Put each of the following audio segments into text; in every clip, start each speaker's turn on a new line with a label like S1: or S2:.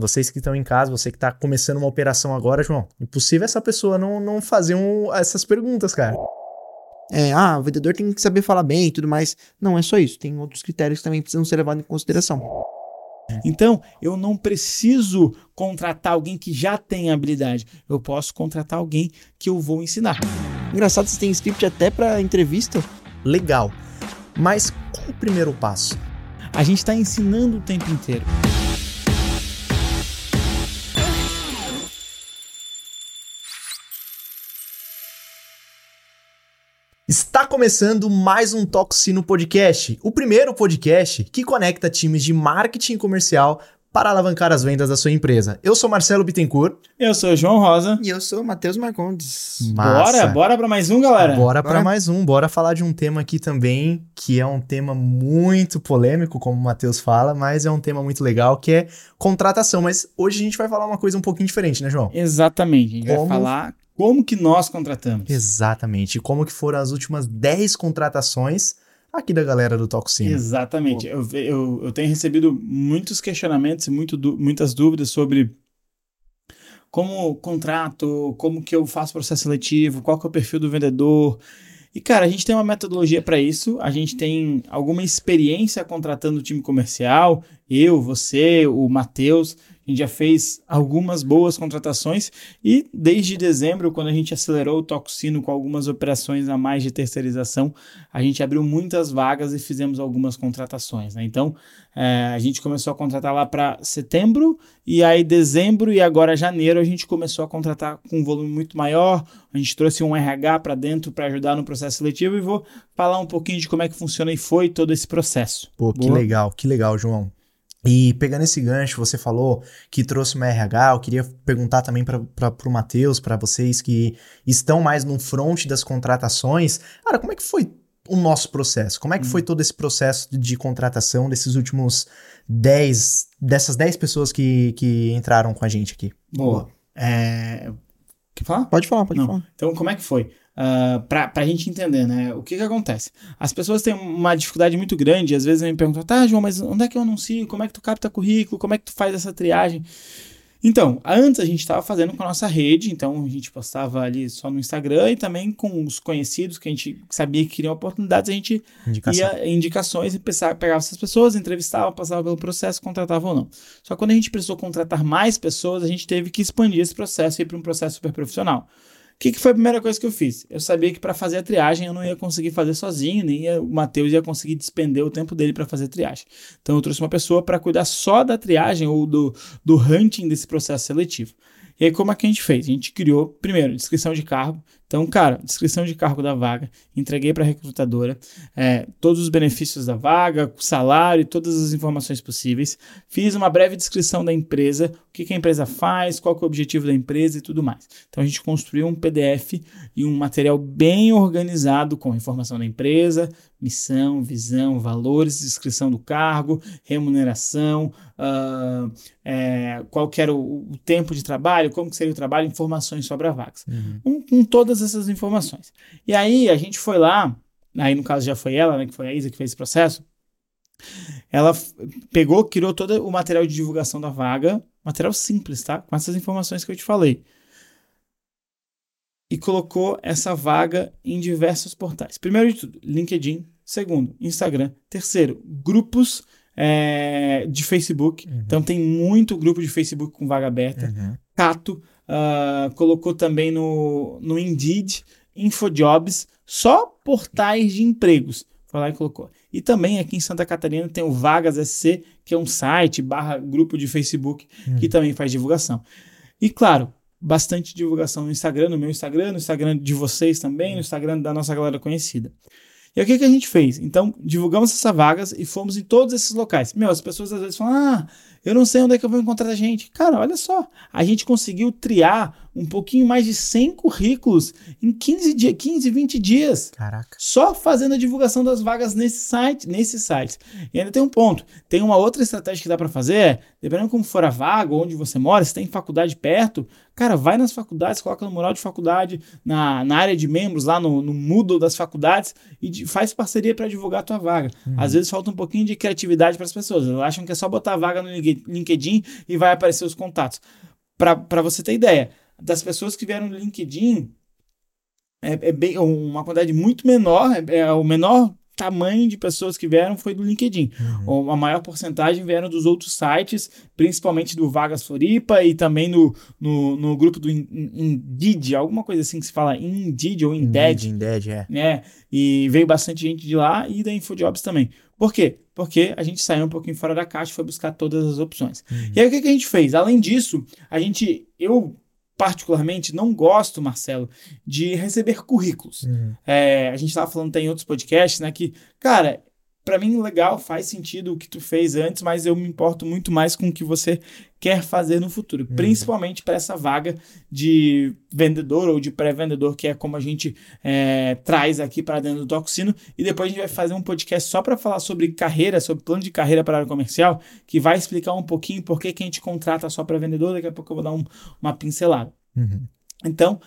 S1: Vocês que estão em casa, você que está começando uma operação agora, João, impossível essa pessoa não, não fazer um, essas perguntas, cara.
S2: É, ah, o vendedor tem que saber falar bem e tudo mais. Não é só isso, tem outros critérios que também precisam ser levados em consideração.
S3: Então, eu não preciso contratar alguém que já tem habilidade. Eu posso contratar alguém que eu vou ensinar.
S2: Engraçado, você tem script até para entrevista.
S1: Legal. Mas qual o primeiro passo?
S3: A gente está ensinando o tempo inteiro.
S1: Está começando mais um Toxino Podcast, o primeiro podcast que conecta times de marketing comercial para alavancar as vendas da sua empresa. Eu sou Marcelo Bittencourt.
S3: Eu sou João Rosa.
S2: E eu sou Matheus Marcondes.
S1: Massa.
S3: Bora, bora para mais um, galera.
S1: Bora para mais um, bora falar de um tema aqui também, que é um tema muito polêmico, como o Matheus fala, mas é um tema muito legal, que é contratação. Mas hoje a gente vai falar uma coisa um pouquinho diferente, né, João?
S3: Exatamente. A gente
S1: Como-
S3: vai falar como que nós contratamos.
S1: Exatamente. E como que foram as últimas 10 contratações aqui da galera do Toxino.
S3: Exatamente. Eu, eu, eu tenho recebido muitos questionamentos e muito, muitas dúvidas sobre como contrato, como que eu faço processo seletivo, qual que é o perfil do vendedor. E, cara, a gente tem uma metodologia para isso, a gente tem alguma experiência contratando o time comercial, eu, você, o Matheus, a gente já fez algumas boas contratações e desde dezembro, quando a gente acelerou o Toxino com algumas operações a mais de terceirização, a gente abriu muitas vagas e fizemos algumas contratações. né? Então, é, a gente começou a contratar lá para setembro, e aí dezembro e agora janeiro a gente começou a contratar com um volume muito maior. A gente trouxe um RH para dentro para ajudar no processo seletivo e vou falar um pouquinho de como é que funciona e foi todo esse processo.
S1: Pô, que
S3: Boa.
S1: legal, que legal, João. E pegando esse gancho, você falou que trouxe uma RH, eu queria perguntar também para o Matheus, para vocês que estão mais no front das contratações. Cara, como é que foi o nosso processo? Como é que foi todo esse processo de contratação desses últimos 10, dessas 10 pessoas que, que entraram com a gente aqui?
S3: Boa. É... Quer falar?
S2: Pode falar, pode
S3: Não.
S2: falar.
S3: Então, como é que foi? Uh, para a gente entender, né? O que que acontece? As pessoas têm uma dificuldade muito grande, às vezes me perguntam, tá, João, mas onde é que eu anuncio? Como é que tu capta currículo? Como é que tu faz essa triagem? Então, antes a gente estava fazendo com a nossa rede, então a gente postava ali só no Instagram e também com os conhecidos que a gente sabia que queriam oportunidades, a gente
S1: Indicação.
S3: ia indicações e pegava essas pessoas, entrevistava, passava pelo processo, contratava ou não. Só que quando a gente precisou contratar mais pessoas, a gente teve que expandir esse processo e ir para um processo super profissional. O que, que foi a primeira coisa que eu fiz? Eu sabia que para fazer a triagem eu não ia conseguir fazer sozinho, nem ia- o Matheus ia conseguir despender o tempo dele para fazer a triagem. Então eu trouxe uma pessoa para cuidar só da triagem ou do, do hunting desse processo seletivo. E aí, como é que a gente fez? A gente criou, primeiro, descrição de cargo. Então, cara, descrição de cargo da vaga, entreguei para a recrutadora é, todos os benefícios da vaga, salário, todas as informações possíveis. Fiz uma breve descrição da empresa, o que, que a empresa faz, qual é o objetivo da empresa e tudo mais. Então, a gente construiu um PDF e um material bem organizado com informação da empresa, missão, visão, valores, descrição do cargo, remuneração, ah, é, qual que era o, o tempo de trabalho, como que seria o trabalho, informações sobre a vaga. Com, com todas essas informações. E aí a gente foi lá, aí no caso já foi ela, né, que foi a Isa que fez esse processo. Ela pegou, criou todo o material de divulgação da vaga, material simples, tá? Com essas informações que eu te falei. E colocou essa vaga em diversos portais. Primeiro de tudo, LinkedIn. Segundo, Instagram. Terceiro, grupos é, de Facebook. Então tem muito grupo de Facebook com vaga aberta.
S1: Uhum.
S3: Cato, ah, colocou também no, no Indeed, Infojobs, só portais de empregos. Foi lá e colocou. E também aqui em Santa Catarina tem o Vagas SC, que é um site barra grupo de Facebook que também faz divulgação. E claro, bastante divulgação no Instagram, no meu Instagram, no Instagram de vocês também, no Instagram da nossa galera conhecida. E o que, que a gente fez? Então, divulgamos essas vagas e fomos em todos esses locais. Meu, as pessoas às vezes falam: ah, eu não sei onde é que eu vou encontrar a gente. Cara, olha só, a gente conseguiu triar um pouquinho mais de 100 currículos em 15, dias, 15 20 dias.
S1: Caraca.
S3: Só fazendo a divulgação das vagas nesse site, nesses sites. E ainda tem um ponto. Tem uma outra estratégia que dá para fazer, é, dependendo como for a vaga, onde você mora, se tem faculdade perto, cara, vai nas faculdades, coloca no mural de faculdade, na, na área de membros, lá no, no Moodle das faculdades, e faz parceria para divulgar a tua vaga. Às vezes falta um pouquinho de criatividade para as pessoas. Elas acham que é só botar a vaga no LinkedIn Link- LinkedIn e vai aparecer os contatos. Para você ter ideia, das pessoas que vieram no LinkedIn, é, é bem, uma quantidade muito menor, é, é o menor tamanho de pessoas que vieram foi do LinkedIn.
S1: Uhum.
S3: A maior porcentagem vieram dos outros sites, principalmente do Vagas Floripa e também no, no, no grupo do In- In- Indeed, alguma coisa assim que se fala Indeed ou Indeed,
S1: Indeed, é.
S3: né? E veio bastante gente de lá e da InfoJobs também. Por quê? Porque a gente saiu um pouquinho fora da caixa e foi buscar todas as opções.
S1: Uhum.
S3: E aí o que, que a gente fez? Além disso, a gente, eu particularmente não gosto, Marcelo, de receber currículos.
S1: Uhum.
S3: É, a gente tava falando até em outros podcasts, né? Que, cara, pra mim, legal, faz sentido o que tu fez antes, mas eu me importo muito mais com o que você quer fazer no futuro, principalmente para essa vaga de vendedor ou de pré-vendedor, que é como a gente é, traz aqui para dentro do Toxino. E depois a gente vai fazer um podcast só para falar sobre carreira, sobre plano de carreira para a área comercial, que vai explicar um pouquinho por que, que a gente contrata só pré-vendedor. Daqui a pouco eu vou dar um- uma pincelada.
S1: Uhum.
S3: Então,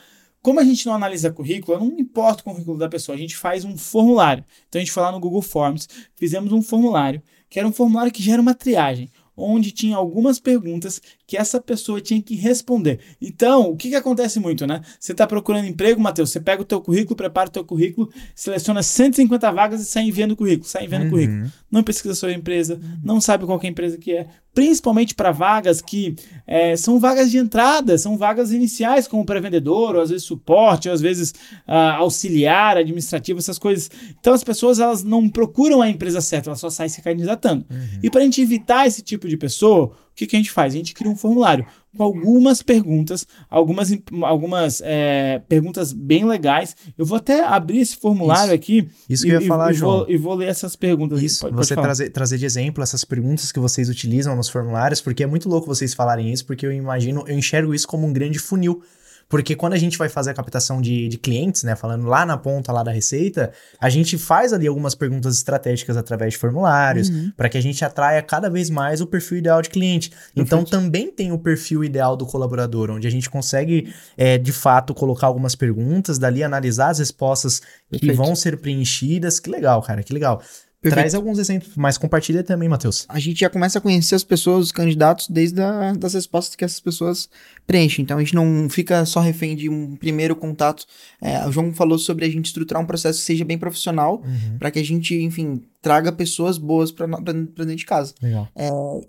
S3: como a gente não analisa currículo, eu não me importo com o currículo da pessoa, a gente faz um formulário. Então a gente foi lá no Google Forms, fizemos um formulário, que era um formulário que gera uma triagem, onde tinha algumas perguntas que essa pessoa tinha que responder. Então, o que, que acontece muito, né? Você está procurando emprego, Matheus, você pega o teu currículo, prepara o teu currículo, seleciona 150 vagas e sai enviando currículo, sai enviando currículo
S1: Uhum.
S3: não pesquisa sobre a empresa, não sabe qual que é a empresa que é, principalmente para vagas que é, são vagas de entrada, são vagas iniciais, como pré-vendedor, ou às vezes suporte, ou às vezes ah, auxiliar, administrativo, essas coisas. Então as pessoas elas não procuram a empresa certa, elas só saem se candidatando. E para a gente evitar esse tipo de pessoa, o que, que a gente faz? A gente cria um formulário com algumas perguntas, algumas, algumas é, perguntas bem legais. Eu vou até abrir esse formulário
S1: Isso.
S3: aqui
S1: Isso que eu ia
S3: e,
S1: falar,
S3: e
S1: João.
S3: Vou, e vou ler essas perguntas.
S1: Isso,
S3: Pode- pode
S1: você
S3: falar.
S1: trazer, trazer de exemplo essas perguntas que vocês utilizam nos formulários, porque é muito louco vocês falarem isso, porque eu imagino, eu enxergo isso como um grande funil. Porque quando a gente vai fazer a captação de, de clientes, né, falando lá na ponta lá da receita, a gente faz ali algumas perguntas estratégicas através de formulários, para que a gente atraia cada vez mais o perfil ideal de cliente. Então também tem o perfil ideal do colaborador, onde a gente consegue, é, de fato, colocar algumas perguntas, dali analisar as respostas que
S2: Perfeito.
S1: vão ser preenchidas. Que legal, cara, que legal.
S2: Perfeito.
S1: Traz alguns exemplos, mas compartilha também, Matheus.
S2: a gente já começa a conhecer as pessoas, os candidatos, desde a, das respostas que essas pessoas preenchem. Então a gente não fica só refém de um primeiro contato. É, o João falou sobre a gente estruturar um processo que seja bem profissional, para que a gente, enfim, traga pessoas boas para dentro de casa.
S1: Legal.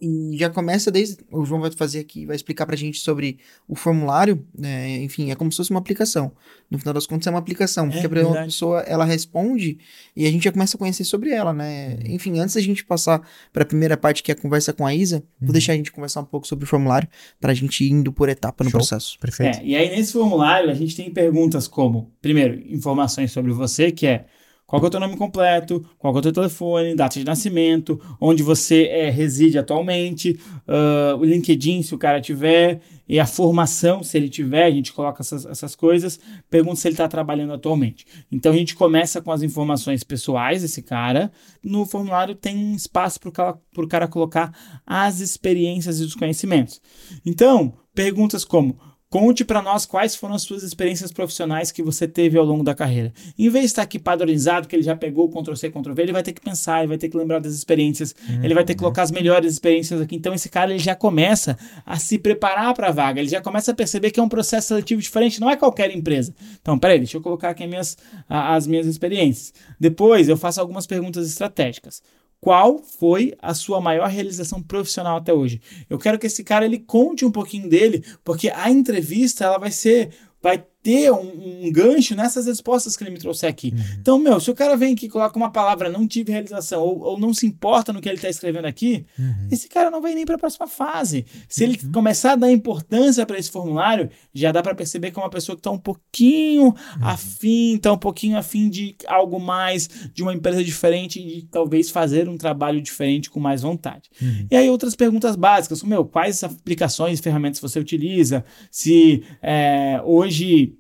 S2: E já começa desde. O João vai fazer aqui, vai explicar pra gente sobre o formulário. né, enfim, é como se fosse uma aplicação. No final das contas, é uma aplicação. Porque a
S3: verdade.
S2: pessoa ela responde e a gente já começa a conhecer sobre ela, né? Enfim, antes da gente passar pra primeira parte, que é a conversa com a Isa, vou deixar a gente conversar um pouco sobre o formulário pra gente ir indo por etapa no
S1: Show.
S2: processo.
S1: Perfeito.
S3: É, e aí nesse formulário a gente tem perguntas como, primeiro, informações sobre você, que é qual é o teu nome completo, qual é o teu telefone, data de nascimento, onde você é, reside atualmente, ah, o LinkedIn, se o cara tiver, e a formação, se ele tiver, a gente coloca essas, essas coisas, pergunta se ele está trabalhando atualmente. Então a gente começa com as informações pessoais desse cara, no formulário tem espaço para o cara colocar as experiências e os conhecimentos. Então, perguntas como Conte para nós quais foram as suas experiências profissionais que você teve ao longo da carreira. Em vez de estar aqui padronizado, que ele já pegou Ctrl-C, Ctrl-V, ele vai ter que pensar, ele vai ter que lembrar das experiências, ele vai ter que colocar as melhores experiências aqui. Então, esse cara ele já começa a se preparar para a vaga, ele já começa a perceber que é um processo seletivo diferente, não é qualquer empresa. Então, peraí, deixa eu colocar aqui as minhas, as minhas experiências. Depois, eu faço algumas perguntas estratégicas. Qual foi a sua maior realização profissional até hoje? Eu quero que esse cara ele conte um pouquinho dele, porque a entrevista ela vai ser, vai ter um, um gancho nessas respostas que ele me trouxe aqui. Então, meu, se o cara vem aqui e coloca uma palavra não tive realização ou, ou não se importa no que ele está escrevendo aqui, esse cara não vai nem para a próxima fase. Se ele começar a dar importância para esse formulário, já dá para perceber que é uma pessoa que está um pouquinho afim, está um pouquinho afim de algo mais, de uma empresa diferente e de talvez fazer um trabalho diferente com mais vontade. E aí outras perguntas básicas, como, meu, quais aplicações e ferramentas você utiliza, se é, hoje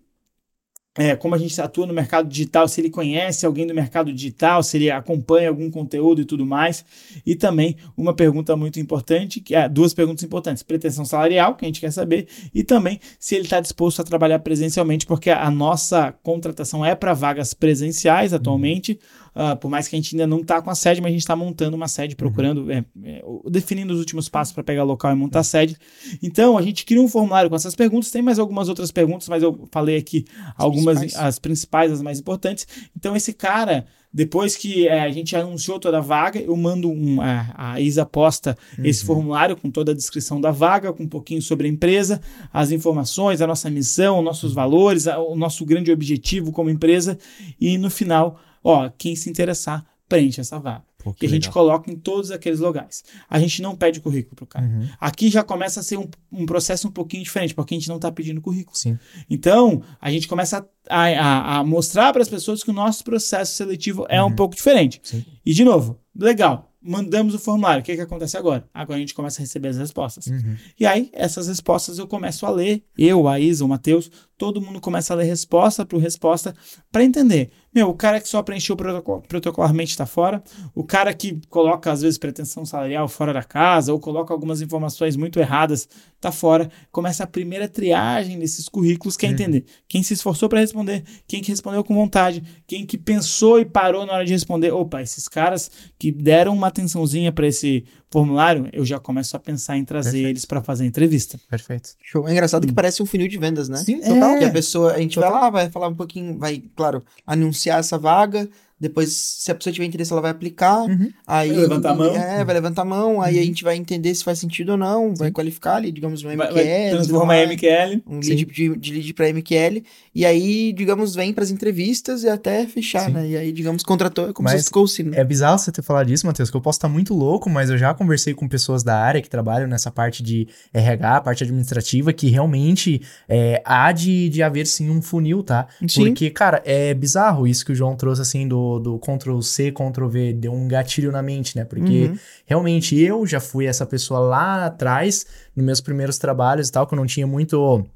S3: é, como a gente atua no mercado digital, se ele conhece alguém do mercado digital, se ele acompanha algum conteúdo e tudo mais. E também uma pergunta muito importante, que é duas perguntas importantes: pretensão salarial, que a gente quer saber, e também se ele está disposto a trabalhar presencialmente, porque a nossa contratação é para vagas presenciais atualmente. Uh, por mais que a gente ainda não está com a sede, mas a gente está montando uma sede, procurando, uhum. é, é, definindo os últimos passos para pegar local e montar a sede. Então, a gente cria um formulário com essas perguntas, tem mais algumas outras perguntas, mas eu falei aqui as algumas, principais. as principais, as mais importantes. Então, esse cara depois que é, a gente anunciou toda a vaga, eu mando um, a, a Isa posta uhum. esse formulário com toda a descrição da vaga, com um pouquinho sobre a empresa, as informações, a nossa missão, nossos uhum. valores, a, o nosso grande objetivo como empresa. E no final, ó, quem se interessar, preenche essa vaga. Pô, que, que a gente coloca em todos aqueles lugares. A gente não pede currículo pro cara. Uhum. Aqui já começa a ser um, um, processo um pouquinho diferente, porque a gente não está pedindo currículo.
S1: Sim.
S3: Então, a gente começa a, a, a mostrar para as pessoas que o nosso processo seletivo é um uhum. pouco diferente. Sim. E, de novo, legal, mandamos o formulário. O que, que acontece agora? Agora a gente começa a receber as respostas. Uhum. E aí, essas respostas eu começo a ler. Eu, a Isa, o Matheus, todo mundo começa a ler resposta por resposta para entender. Meu, o cara que só preencheu protocolarmente está fora. O cara que coloca, às vezes, pretensão salarial fora da casa ou coloca algumas informações muito erradas está fora. Começa a primeira triagem desses currículos, quer uhum. entender quem se esforçou para responder, quem que respondeu com vontade, quem que pensou e parou na hora de responder. Opa, esses caras que deram uma atençãozinha para esse formulário, eu já começo a pensar em trazer Perfeito. eles para fazer entrevista.
S1: Perfeito.
S2: Show. É engraçado hum. que parece um funil de vendas, né?
S1: Sim, total.
S2: É. Que a pessoa, a gente total. vai lá, vai falar um pouquinho, vai, claro, anunciar essa vaga, depois, se a pessoa tiver interesse, ela vai aplicar. Uhum. Aí,
S3: vai levantar a mão.
S2: É, vai levantar a mão. Uhum. Aí a uhum. gente vai entender se faz sentido ou não. Sim. Vai qualificar ali, digamos, um MQL. Vai,
S3: transformar em MQL.
S2: Um lead de, de lead para MQL. E aí, digamos, vem para as entrevistas e até fechar, Sim. né? E aí, digamos, contratou, é como mas se fosse né?
S1: É bizarro você ter falado disso, Matheus, que eu posso estar muito louco, mas eu já conversei com pessoas da área que trabalham nessa parte de RH, parte administrativa, que realmente é, há de, de haver sim um funil, tá? Sim. Porque, cara, é bizarro isso que o João trouxe, assim, do, do Ctrl C, Ctrl V, deu um gatilho na mente, né? Porque uhum. realmente eu já fui essa pessoa lá atrás, nos meus primeiros trabalhos e tal, que eu não tinha muito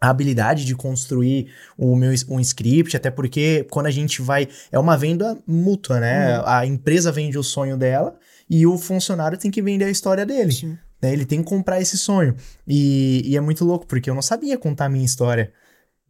S1: a habilidade de construir o meu um script, até porque quando a gente vai é uma venda mútua, né? Uhum. A empresa vende o sonho dela e o funcionário tem que vender a história dele. Né? Ele tem que comprar esse sonho. E, e é muito louco, porque eu não sabia contar a minha história.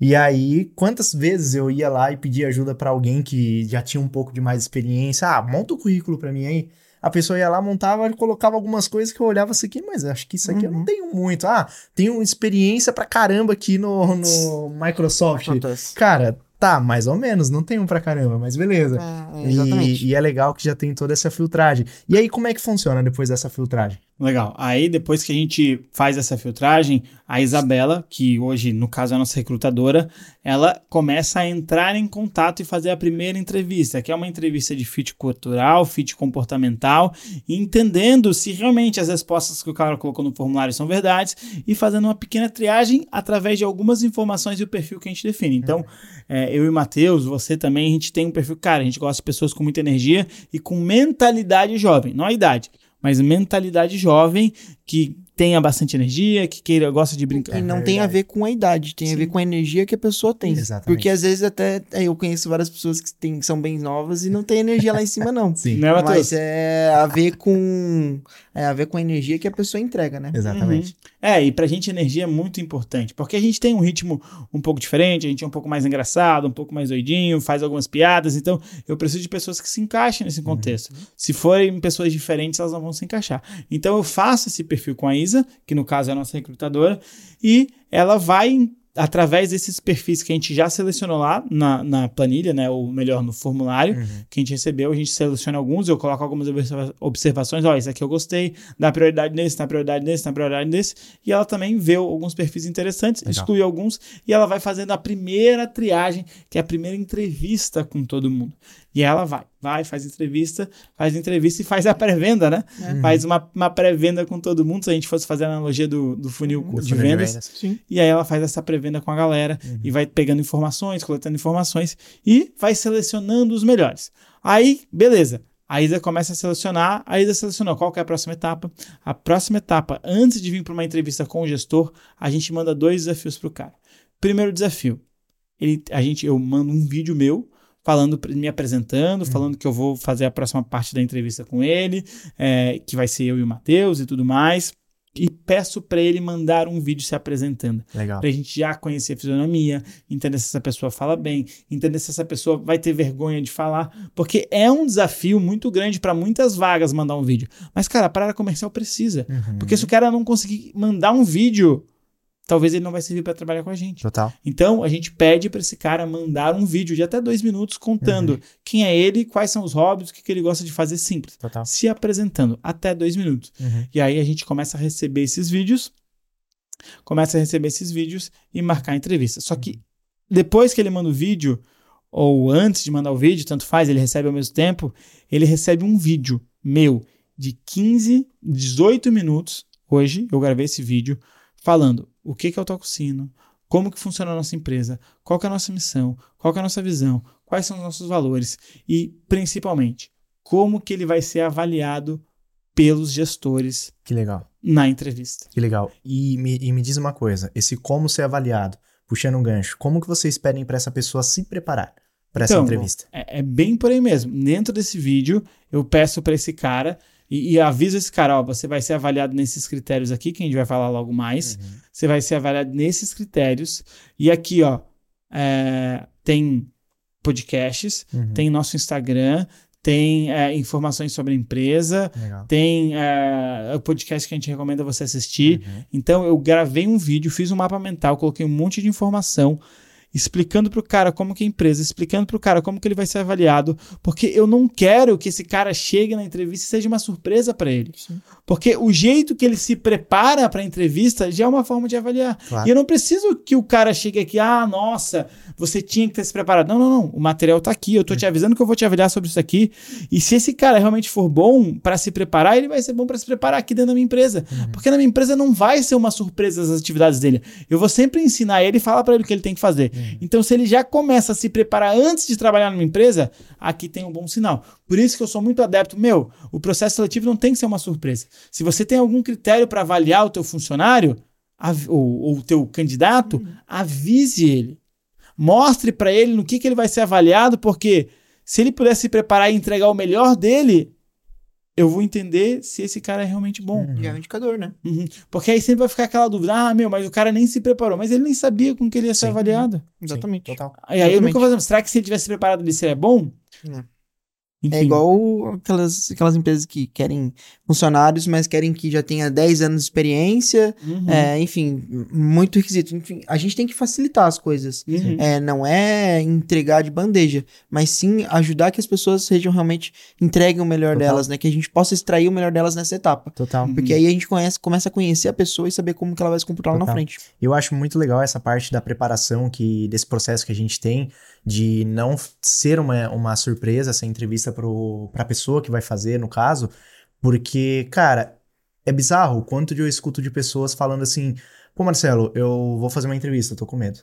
S1: E aí, quantas vezes eu ia lá e pedia ajuda para alguém que já tinha um pouco de mais experiência? Ah, monta o currículo para mim aí. A pessoa ia lá, montava e colocava algumas coisas que eu olhava assim aqui, mas acho que isso aqui uhum. eu não uhum. tenho muito. Ah, tenho experiência pra caramba aqui no, no Microsoft. Acontece. Cara, Tá, mais ou menos, não tem um pra caramba, mas beleza. É, e, e, é legal que já tem toda essa filtragem. E aí, como é que funciona depois dessa filtragem?
S3: Legal. Aí, depois que a gente faz essa filtragem, a Isabela, que hoje, no caso, é a nossa recrutadora, ela começa a entrar em contato e fazer a primeira entrevista, que é uma entrevista de fit cultural, fit comportamental, entendendo se realmente as respostas que o cara colocou no formulário são verdades e fazendo uma pequena triagem através de algumas informações e o perfil que a gente define. Então, é, eu e o Matheus, você também, a gente tem um perfil, cara, a gente gosta de pessoas com muita energia e com mentalidade jovem, não a idade, mas mentalidade jovem que tenha bastante energia, que queira, gosta de brincar.
S2: E não é tem a ver com a idade, tem Sim. a ver com a energia que a pessoa tem. Exatamente. Porque às vezes até é, eu conheço várias pessoas que tem, são bem novas e não tem energia lá em cima, não.
S3: Sim. Não é,
S2: Mas é a ver com é a ver com a energia que a pessoa entrega, né?
S1: Exatamente. Uhum.
S3: É, e pra gente energia é muito importante, porque a gente tem um ritmo um pouco diferente, a gente é um pouco mais engraçado, um pouco mais doidinho, faz algumas piadas, então eu preciso de pessoas que se encaixem nesse contexto. Uhum. Se forem pessoas diferentes, elas não vão se encaixar. Então eu faço esse perfil com a Que no caso é a nossa recrutadora, e ela vai através desses perfis que a gente já selecionou lá na, na planilha, né, ou melhor, no formulário uhum. que a gente recebeu, a gente seleciona alguns, eu coloco algumas observações, ó, esse aqui eu gostei, dá prioridade nesse, dá prioridade nesse, dá prioridade nesse, e ela também vê alguns perfis interessantes, Legal. exclui alguns, e ela vai fazendo a primeira triagem, que é a primeira entrevista com todo mundo. E ela vai, vai, faz entrevista, faz entrevista e faz a pré-venda, né? Uhum. Faz uma, uma pré-venda com todo mundo, se a gente fosse fazer a analogia do, do funil uhum. de, vendas. de vendas. E aí ela faz essa pré-venda com a galera uhum. e vai pegando informações, coletando informações e vai selecionando os melhores. Aí, beleza. A Isa começa a selecionar, a Isa selecionou qual é a próxima etapa. A próxima etapa, antes de vir para uma entrevista com o gestor, a gente manda dois desafios para o cara. Primeiro desafio, ele, a gente, eu mando um vídeo meu falando, me apresentando, uhum. falando que eu vou fazer a próxima parte da entrevista com ele, é, que vai ser eu e o Matheus e tudo mais. e peço para ele mandar um vídeo se apresentando.
S1: Legal.
S3: Pra gente já conhecer a fisionomia, entender se essa pessoa fala bem, entender se essa pessoa vai ter vergonha de falar, porque é um desafio muito grande para muitas vagas mandar um vídeo. Mas, cara, para a área comercial precisa.
S1: Uhum.
S3: Porque se o cara não conseguir mandar um vídeo, talvez ele não vai servir para trabalhar com a gente.
S1: Total.
S3: Então, a gente pede para esse cara mandar um vídeo de até dois minutos contando quem é ele, quais são os hobbies, o que, que ele gosta de fazer simples.
S1: Total.
S3: Se apresentando, até dois minutos.
S1: Uhum.
S3: E aí a gente começa a receber esses vídeos, começa a receber esses vídeos e marcar a entrevista. Só que depois que ele manda o vídeo, ou antes de mandar o vídeo, tanto faz, ele recebe ao mesmo tempo, ele recebe um vídeo meu de 15, 18 minutos. Hoje eu gravei esse vídeo falando o que, que é o Tococino, como que funciona a nossa empresa, qual é a nossa missão, qual que é a nossa visão, quais são os nossos valores e, principalmente, como que ele vai ser avaliado pelos gestores
S1: Que legal.
S3: na entrevista.
S1: Que legal. E me, e me diz uma coisa: esse como ser avaliado, puxando um gancho, como que vocês pedem para essa pessoa se preparar para essa
S3: Então,
S1: entrevista?
S3: É, é bem por aí mesmo. Dentro desse vídeo, eu peço para esse cara e, e aviso esse cara: ó, você vai ser avaliado nesses critérios aqui, que a gente vai falar logo mais.
S1: Uhum.
S3: Você vai ser avaliado nesses critérios. E aqui, ó, é, tem podcasts,
S1: Uhum.
S3: tem nosso Instagram, tem é, informações sobre a empresa,
S1: Legal.
S3: tem é, o podcast que a gente recomenda você assistir.
S1: Uhum.
S3: Então eu gravei um vídeo, fiz um mapa mental, coloquei um monte de informação explicando pro cara como que é a empresa, explicando pro cara como que ele vai ser avaliado, porque eu não quero que esse cara chegue na entrevista e seja uma surpresa para ele.
S2: Sim.
S3: Porque o jeito que ele se prepara para a entrevista já é uma forma de avaliar.
S1: Claro.
S3: E eu não preciso que o cara chegue aqui, ah, nossa, você tinha que ter se preparado. Não, não, não. O material tá aqui. Eu tô te avisando que eu vou te avaliar sobre isso aqui. E se esse cara realmente for bom para se preparar, ele vai ser bom para se preparar aqui dentro da minha empresa. Porque na minha empresa não vai ser uma surpresa as atividades dele. Eu vou sempre ensinar ele e falar para ele o que ele tem que fazer. Então, se ele já começa a se preparar antes de trabalhar numa empresa, aqui tem um bom sinal. Por isso que eu sou muito adepto. Meu, o processo seletivo não tem que ser uma surpresa. Se você tem algum critério para avaliar o teu funcionário ou, ou o teu candidato, avise ele. Mostre para ele no que, que ele vai ser avaliado, porque se ele puder se preparar e entregar o melhor dele, eu vou entender se esse cara é realmente bom.
S1: Uhum.
S2: Já é um indicador, né?
S3: Uhum. Porque aí sempre vai ficar aquela dúvida: ah, meu, mas o cara nem se preparou, mas ele nem sabia com que ele ia ser
S1: Sim.
S3: avaliado.
S2: Exatamente.
S1: Sim, total.
S3: Aí, aí eu
S2: Exatamente.
S3: nunca vou será que se ele tivesse preparado ele seria bom?
S2: Não.
S3: Enfim.
S2: É igual aquelas, aquelas empresas que querem funcionários, mas querem que já tenha 10 anos de experiência,
S3: Uhum.
S2: é, enfim, muito requisito. Enfim, a gente tem que facilitar as coisas.
S3: Uhum.
S2: É, não é entregar de bandeja, mas sim ajudar que as pessoas sejam realmente entreguem o melhor
S1: Total.
S2: delas, né? Que a gente possa extrair o melhor delas nessa etapa.
S1: Total.
S3: Uhum.
S2: Porque aí a gente conhece, começa a conhecer a pessoa e saber como que ela vai se comportar lá na frente.
S1: Eu acho muito legal essa parte da preparação que desse processo que a gente tem de não ser uma, uma surpresa essa entrevista pro, pra pessoa que vai fazer, no caso, porque, cara, é bizarro o quanto eu escuto de pessoas falando assim: pô, Marcelo, eu vou fazer uma entrevista, eu tô com medo.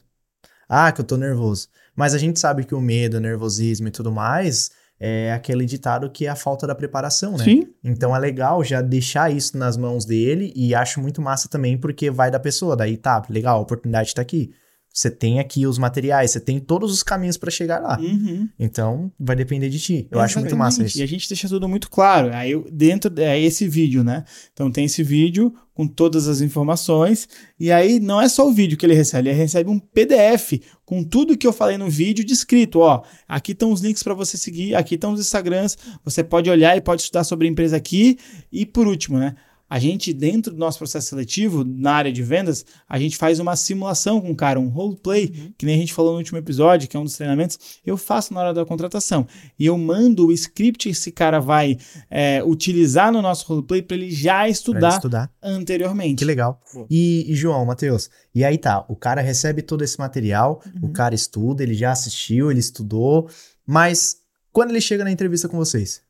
S1: Ah, que eu tô nervoso. Mas a gente sabe que o medo, o nervosismo e tudo mais é aquele ditado que é a falta da preparação, né?
S3: Sim.
S1: Então é legal já deixar isso nas mãos dele e acho muito massa também porque vai da pessoa. Daí tá, legal, a oportunidade tá aqui. Você tem aqui os materiais, você tem todos os caminhos pra chegar lá.
S3: Uhum.
S1: Então vai depender de ti. Eu acho muito massa
S3: Exatamente.
S1: isso.
S3: E a gente deixa tudo muito claro. Aí eu- dentro é esse vídeo, né? Então tem esse vídeo com todas as informações. E aí não é só o vídeo que ele recebe, ele recebe um PDF com tudo que eu falei no vídeo descrito. Ó, aqui estão os links para você seguir, aqui estão os Instagrams. Você pode olhar e pode estudar sobre a empresa aqui. E por último, né? A gente, dentro do nosso processo seletivo, na área de vendas, a gente faz uma simulação com o cara, um roleplay, que nem a gente falou no último episódio, que é um dos treinamentos, eu faço na hora da contratação. E eu mando o script que esse cara vai é, utilizar no nosso roleplay para ele já estudar
S1: estudar.
S3: anteriormente.
S1: Que legal. E, e, João, Matheus, e aí tá, o cara recebe todo esse material,
S3: Uhum.
S1: o cara estuda, ele já assistiu, ele estudou, mas quando ele chega na entrevista com vocês,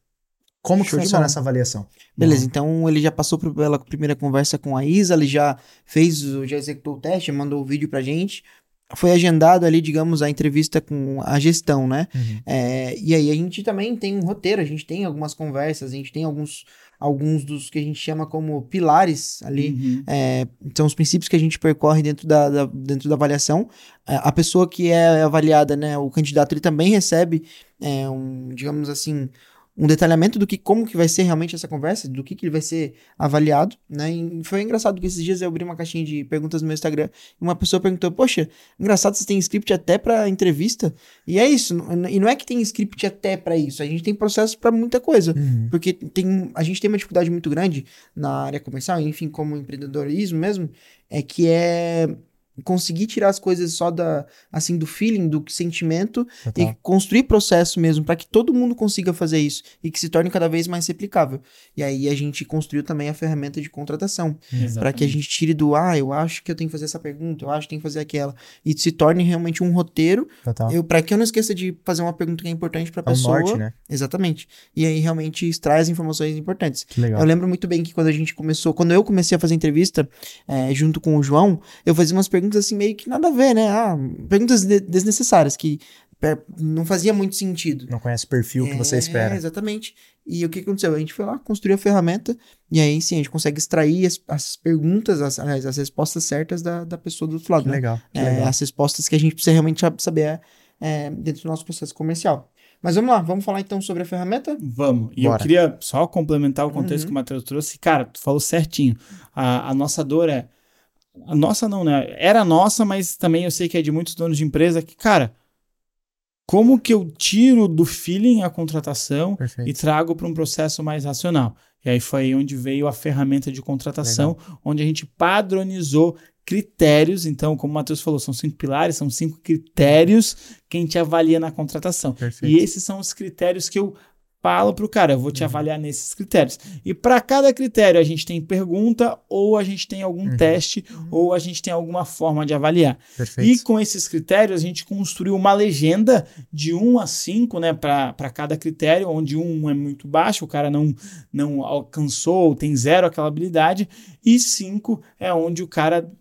S1: como que
S2: Show de
S1: funciona essa avaliação?
S2: Beleza, então ele já passou pela primeira conversa com a Isa, ele já fez, já executou o teste, mandou o vídeo pra gente. Foi agendado ali, digamos, a entrevista com a gestão, né?
S1: Uhum.
S2: É, e aí a gente também tem um roteiro, a gente tem algumas conversas, a gente tem alguns, alguns dos que a gente chama como pilares ali.
S3: Uhum.
S2: É, são os princípios que a gente percorre dentro da, da- dentro da avaliação. É, a pessoa que é avaliada, né, o candidato, ele também recebe, é, um, digamos assim, um detalhamento do que como que vai ser realmente essa conversa, do que, que ele vai ser avaliado, né? E foi engraçado que esses dias eu abri uma caixinha de perguntas no meu Instagram e uma pessoa perguntou: "Poxa, engraçado vocês têm script até para entrevista?" E é isso, e não é que tem script até para isso, a gente tem processo para muita coisa,
S1: Uhum.
S2: porque tem a gente tem uma dificuldade muito grande na área comercial, enfim, como empreendedorismo mesmo, é que é conseguir tirar as coisas só da assim do feeling, do sentimento
S1: Total.
S2: e construir processo mesmo para que todo mundo consiga fazer isso e que se torne cada vez mais replicável. E aí a gente construiu também a ferramenta de contratação para que a gente tire do ah, eu acho que eu tenho que fazer essa pergunta, eu acho que tenho que fazer aquela e se torne realmente um roteiro,
S1: Total.
S2: eu para que eu não esqueça de fazer uma pergunta que é importante para
S1: É um
S2: pessoa.
S1: norte, né?
S2: Exatamente. E aí realmente extrai as informações importantes.
S1: Que legal.
S2: Eu lembro muito bem que quando a gente começou, quando eu comecei a fazer entrevista eh, junto com o João, eu fazia umas perguntas assim meio que nada a ver, né? Ah, perguntas de- desnecessárias que não fazia muito sentido.
S1: Não conhece o perfil que você
S2: É,
S1: espera.
S2: Exatamente. E o que aconteceu? A gente foi lá, construiu a ferramenta, e aí sim, a gente consegue extrair as, as perguntas, as, as respostas certas da, da pessoa do outro lado.
S1: Que
S2: né?
S1: legal. Que
S2: É,
S1: legal.
S2: as respostas que a gente precisa realmente saber é, dentro do nosso processo comercial. Mas vamos lá, vamos falar então sobre a ferramenta?
S3: Vamos. E
S1: Bora.
S3: eu queria só complementar o contexto
S2: Uhum.
S3: que o Matheus trouxe. Cara, tu falou certinho. A, a nossa dor é. A nossa não, né? Era nossa, mas também eu sei que é de muitos donos de empresa que, cara, como que eu tiro do feeling a contratação e
S1: Perfeito.
S3: trago para um processo mais racional? E aí foi aí onde veio a ferramenta de contratação, onde a gente padronizou critérios. Então, como o Matheus falou, são cinco pilares, são cinco critérios que a gente avalia na contratação.
S1: Perfeito.
S3: E esses são os critérios que eu falo pro cara, eu vou
S1: Uhum.
S3: te avaliar nesses critérios. E para cada critério a gente tem pergunta ou a gente tem algum
S1: Uhum.
S3: teste ou a gente tem alguma forma de avaliar.
S1: Perfeito.
S3: E com esses critérios a gente construiu uma legenda de 1 a 5, né, para cada critério, onde um é muito baixo, o cara não não alcançou, tem zero aquela habilidade, e 5 é onde o cara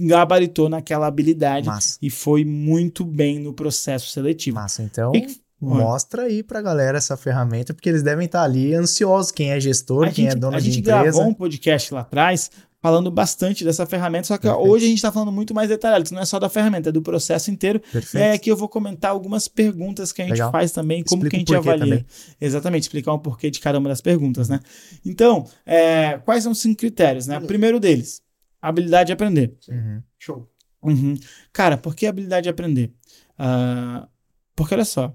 S3: gabaritou naquela habilidade
S1: Massa.
S3: e foi muito bem no processo seletivo.
S1: Massa. Então,
S3: E-
S1: mostra aí pra galera essa ferramenta, porque eles devem estar ali ansiosos. Quem é gestor,
S3: A
S1: quem
S3: gente,
S1: é dono
S3: a
S1: de
S3: gente
S1: empresa.
S3: gravou um podcast lá atrás falando bastante dessa ferramenta, só que
S1: Perfeito.
S3: hoje a gente está falando muito mais detalhado, que não é só da ferramenta, é do processo inteiro.
S1: Perfeito.
S3: aí aqui eu vou comentar algumas perguntas que a gente
S1: Legal.
S3: faz também, como
S1: Explica
S3: que a gente avalia.
S1: também.
S3: Exatamente, explicar um porquê de cada uma das perguntas, né? Então, é, quais são os cinco critérios, né? O primeiro deles, habilidade de aprender.
S1: Uhum.
S2: Show.
S3: Uhum. Cara, por que habilidade de aprender? Ah, porque olha só,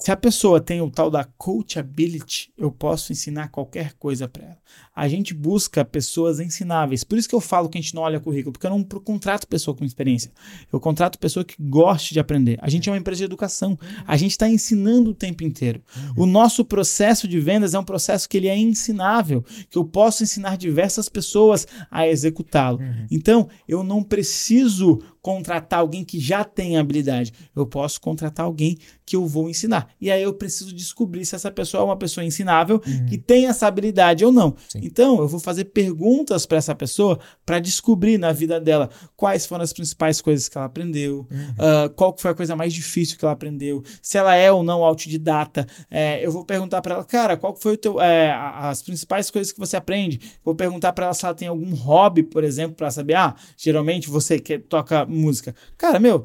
S3: se a pessoa tem o tal da coachability, eu posso ensinar qualquer coisa para ela. A gente busca pessoas ensináveis. Por isso que eu falo que a gente não olha currículo, porque eu não contrato pessoa com experiência. Eu contrato pessoa que goste de aprender. A gente é uma empresa de educação. A gente está ensinando o tempo inteiro. O nosso processo de vendas é um processo que ele é ensinável, que eu posso ensinar diversas pessoas a executá-lo.
S1: Uhum.
S3: Então, eu não preciso contratar alguém que já tem habilidade. Eu posso contratar alguém que eu vou ensinar. E aí eu preciso descobrir se essa pessoa é uma pessoa ensinável
S1: Uhum.
S3: que tem essa habilidade ou não.
S1: Sim.
S3: Então, eu vou fazer perguntas para essa pessoa para descobrir na vida dela quais foram as principais coisas que ela aprendeu,
S1: Uhum.
S3: ah, qual foi a coisa mais difícil que ela aprendeu, se ela é ou não autodidata. É, eu vou perguntar para ela, cara, qual foi o teu, é, as principais coisas que você aprende. Vou perguntar para ela se ela tem algum hobby, por exemplo, para saber, ah, geralmente você que toca música. Cara, meu,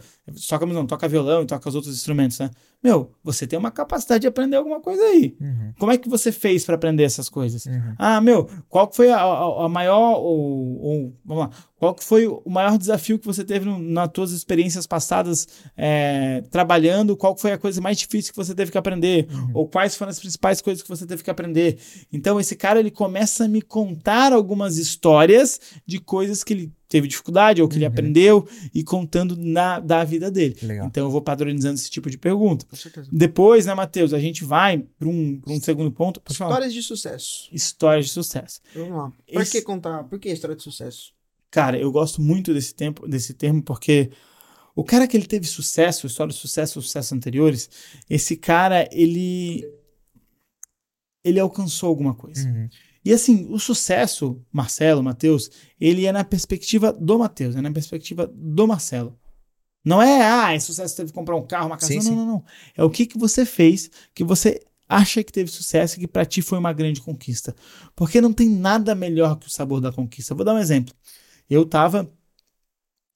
S3: toca não, toca violão e toca os outros instrumentos, né? Meu, você tem uma capacidade de aprender alguma coisa aí.
S1: Uhum.
S3: Como é que você fez para aprender essas coisas?
S1: Uhum.
S3: Ah, meu, qual foi a, a- a maior, ou, ou- vamos lá, qual foi o maior desafio que você teve no- nas suas experiências passadas é, trabalhando? Qual foi a coisa mais difícil que você teve que aprender?
S1: Uhum.
S3: Ou quais foram as principais coisas que você teve que aprender? Então, esse cara, ele começa a me contar algumas histórias de coisas que ele teve dificuldade ou que ele
S1: Uhum.
S3: aprendeu e contando na, da vida dele.
S1: Legal.
S3: Então, eu vou padronizando esse tipo de pergunta.
S2: Com certeza.
S3: Depois, né, Matheus, a gente vai para um, pra um segundo ponto. Pode falar.
S2: Histórias de sucesso.
S3: Histórias de sucesso.
S2: Vamos lá. Pra
S3: Esse-
S2: que contar? Por que história de sucesso?
S3: Cara, eu gosto muito desse tempo, desse termo, porque o cara que ele teve sucesso, história de sucesso, sucessos anteriores, esse cara, ele ele alcançou alguma coisa.
S1: Uhum.
S3: E assim, o sucesso, Marcelo, Matheus, ele é na perspectiva do Matheus, é na perspectiva do Marcelo. Não é, ah, é sucesso teve que comprar um carro, uma casa.
S1: Sim,
S3: não,
S1: sim.
S3: não, não. É o que, que você fez que você acha que teve sucesso e que pra ti foi uma grande conquista. Porque não tem nada melhor que o sabor da conquista. Vou dar um exemplo. Eu tava.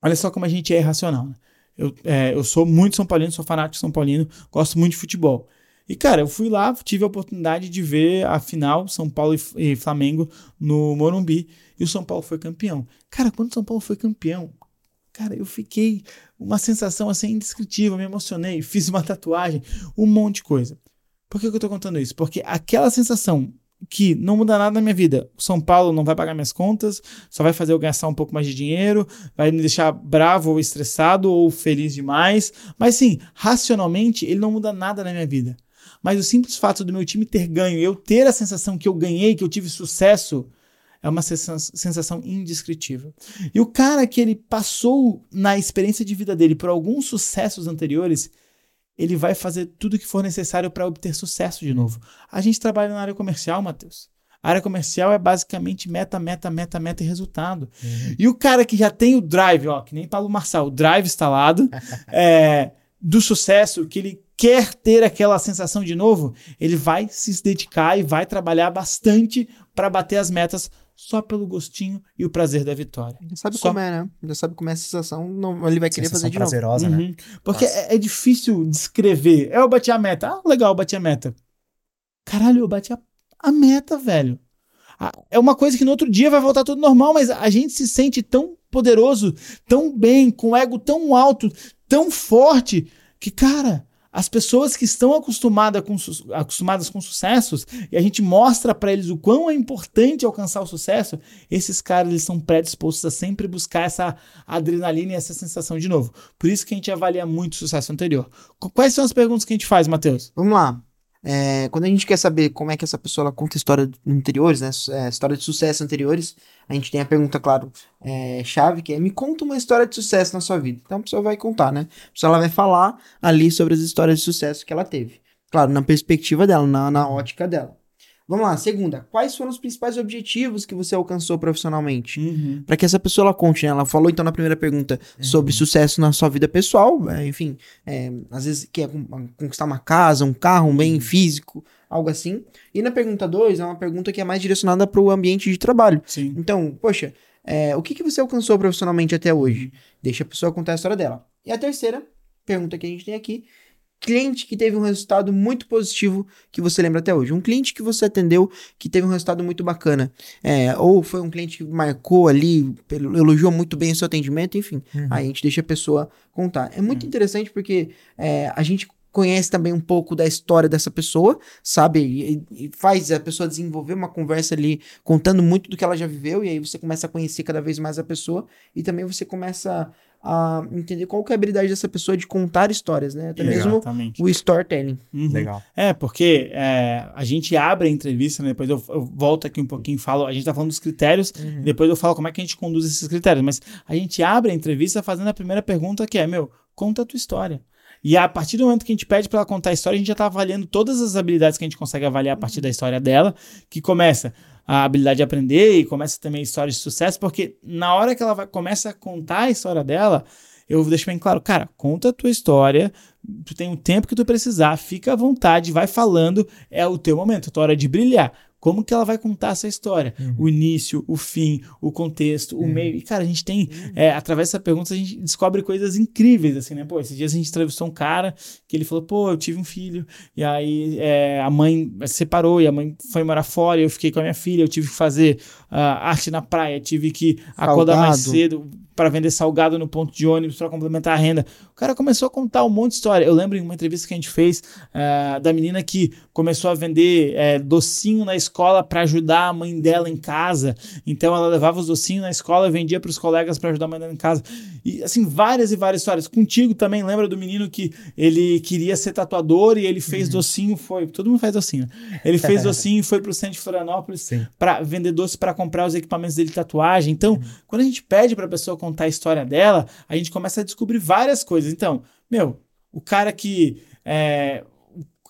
S3: Olha só como a gente é irracional. Né? Eu, é, eu sou muito São Paulino, sou fanático de São Paulino, gosto muito de futebol. E, cara, eu fui lá, tive a oportunidade de ver a final São Paulo e Flamengo no Morumbi. E o São Paulo foi campeão. Cara, quando o São Paulo foi campeão, cara, eu fiquei uma sensação assim indescritível, me emocionei, fiz uma tatuagem, um monte de coisa. Por que, eu tô contando isso? Porque aquela sensação que não muda nada na minha vida. O São Paulo não vai pagar minhas contas, só vai fazer eu gastar um pouco mais de dinheiro, vai me deixar bravo ou estressado ou feliz demais. Mas sim, racionalmente, ele não muda nada na minha vida. Mas o simples fato do meu time ter ganho, eu ter a sensação que eu ganhei, que eu tive sucesso, é uma sensação indescritível. E o cara que ele passou na experiência de vida dele por alguns sucessos anteriores, ele vai fazer tudo o que for necessário para obter sucesso de novo. A gente trabalha na área comercial, Matheus. A área comercial é basicamente meta, meta, meta, meta e resultado. Uhum. E o cara que já tem o drive, ó, que nem Paulo Marçal, o drive instalado é, do sucesso, que ele quer ter aquela sensação de novo, ele vai se dedicar e vai trabalhar bastante para bater as metas só pelo gostinho e o prazer da vitória.
S2: Já sabe só... como é, né? Já sabe como é a sensação, não, ele vai querer fazer de
S1: prazerosa,
S2: novo.
S1: né? Uhum.
S3: Porque é, é, difícil descrever. É, eu bati a meta. Ah, legal, eu bati a meta. Caralho, eu bati a, a meta, velho. é uma coisa que no outro dia vai voltar tudo normal, mas a gente se sente tão poderoso, tão bem, com o ego tão alto, tão forte, que, cara, as pessoas que estão acostumada com, acostumadas com sucessos e a gente mostra para eles o quão é importante alcançar o sucesso, esses caras eles são predispostos a sempre buscar essa adrenalina e essa sensação de novo. Por isso que a gente avalia muito o sucesso anterior. Quais são as perguntas que a gente faz, Matheus?
S2: Vamos lá. É, quando a gente quer saber como é que essa pessoa conta história anteriores, né, é, história de sucesso anteriores, a gente tem a pergunta, claro, é, chave, que é me conta uma história de sucesso na sua vida. Então a pessoa vai contar, né? A pessoa ela vai falar ali sobre as histórias de sucesso que ela teve. Claro, na perspectiva dela, na, na ótica dela. Vamos lá, segunda. Quais foram os principais objetivos que você alcançou profissionalmente? Uhum. Para que essa pessoa ela conte, né? Ela falou então na primeira pergunta uhum. sobre sucesso na sua vida pessoal, é, enfim, é, às vezes quer conquistar uma casa, um carro, um bem uhum. físico, algo assim. E na pergunta 2 é uma pergunta que é mais direcionada para o ambiente de trabalho.
S3: Sim.
S2: Então, poxa, é, o que, que você alcançou profissionalmente até hoje? Uhum. Deixa a pessoa contar a história dela. E a terceira pergunta que a gente tem aqui cliente que teve um resultado muito positivo que você lembra até hoje. Um cliente que você atendeu que teve um resultado muito bacana. É, ou foi um cliente que marcou ali, elogiou muito bem o seu atendimento, enfim. Uhum. Aí a gente deixa a pessoa contar. É muito uhum. interessante porque é, a gente conhece também um pouco da história dessa pessoa, sabe? E, e, faz a pessoa desenvolver uma conversa ali contando muito do que ela já viveu, e aí você começa a conhecer cada vez mais a pessoa, e também você começa a entender qual que é a habilidade dessa pessoa de contar histórias, né? Até mesmo o storytelling.
S3: Uhum. Legal. É, porque é, a gente abre a entrevista, né? depois eu, eu, volto aqui um pouquinho e falo, a gente tá falando dos critérios, uhum. depois eu falo como é que a gente conduz esses critérios, mas a gente abre a entrevista fazendo a primeira pergunta que é, meu, conta a tua história. E a partir do momento que a gente pede para ela contar a história, a gente já está avaliando todas as habilidades que a gente consegue avaliar a partir da história dela, que começa a habilidade de aprender e começa também a história de sucesso, porque na hora que ela vai, começa a contar a história dela, eu deixo bem claro, cara, conta a tua história, tu tem o tempo que tu precisar, fica à vontade, vai falando, é o teu momento, a tua hora de brilhar. Como que ela vai contar essa história? Uhum. O início, o fim, o contexto, uhum. o meio. E, cara, a gente tem, uhum. é, através dessa pergunta, a gente descobre coisas incríveis, assim, né? Pô, esses dias a gente entrevistou um cara que ele falou, pô, eu tive um filho, e aí é, a mãe se separou, e a mãe foi morar fora, e eu fiquei com a minha filha, eu tive que fazer uh, arte na praia, tive que Salgado. acordar mais cedo para vender salgado no ponto de ônibus para complementar a renda. O cara começou a contar um monte de história. Eu lembro em uma entrevista que a gente fez uh, da menina que começou a vender uh, docinho na escola para ajudar a mãe dela em casa. Então ela levava os docinhos na escola e vendia para os colegas para ajudar a mãe dela em casa. E assim, várias e várias histórias. Contigo também, lembra do menino que ele queria ser tatuador e ele fez uhum. docinho, foi. Todo mundo faz docinho. Né? Ele fez docinho e foi para o centro de Florianópolis para vender doce para comprar os equipamentos dele de tatuagem. Então, uhum. quando a gente pede para a pessoa contar a história dela, a gente começa a descobrir várias coisas. Então, meu, o cara que é,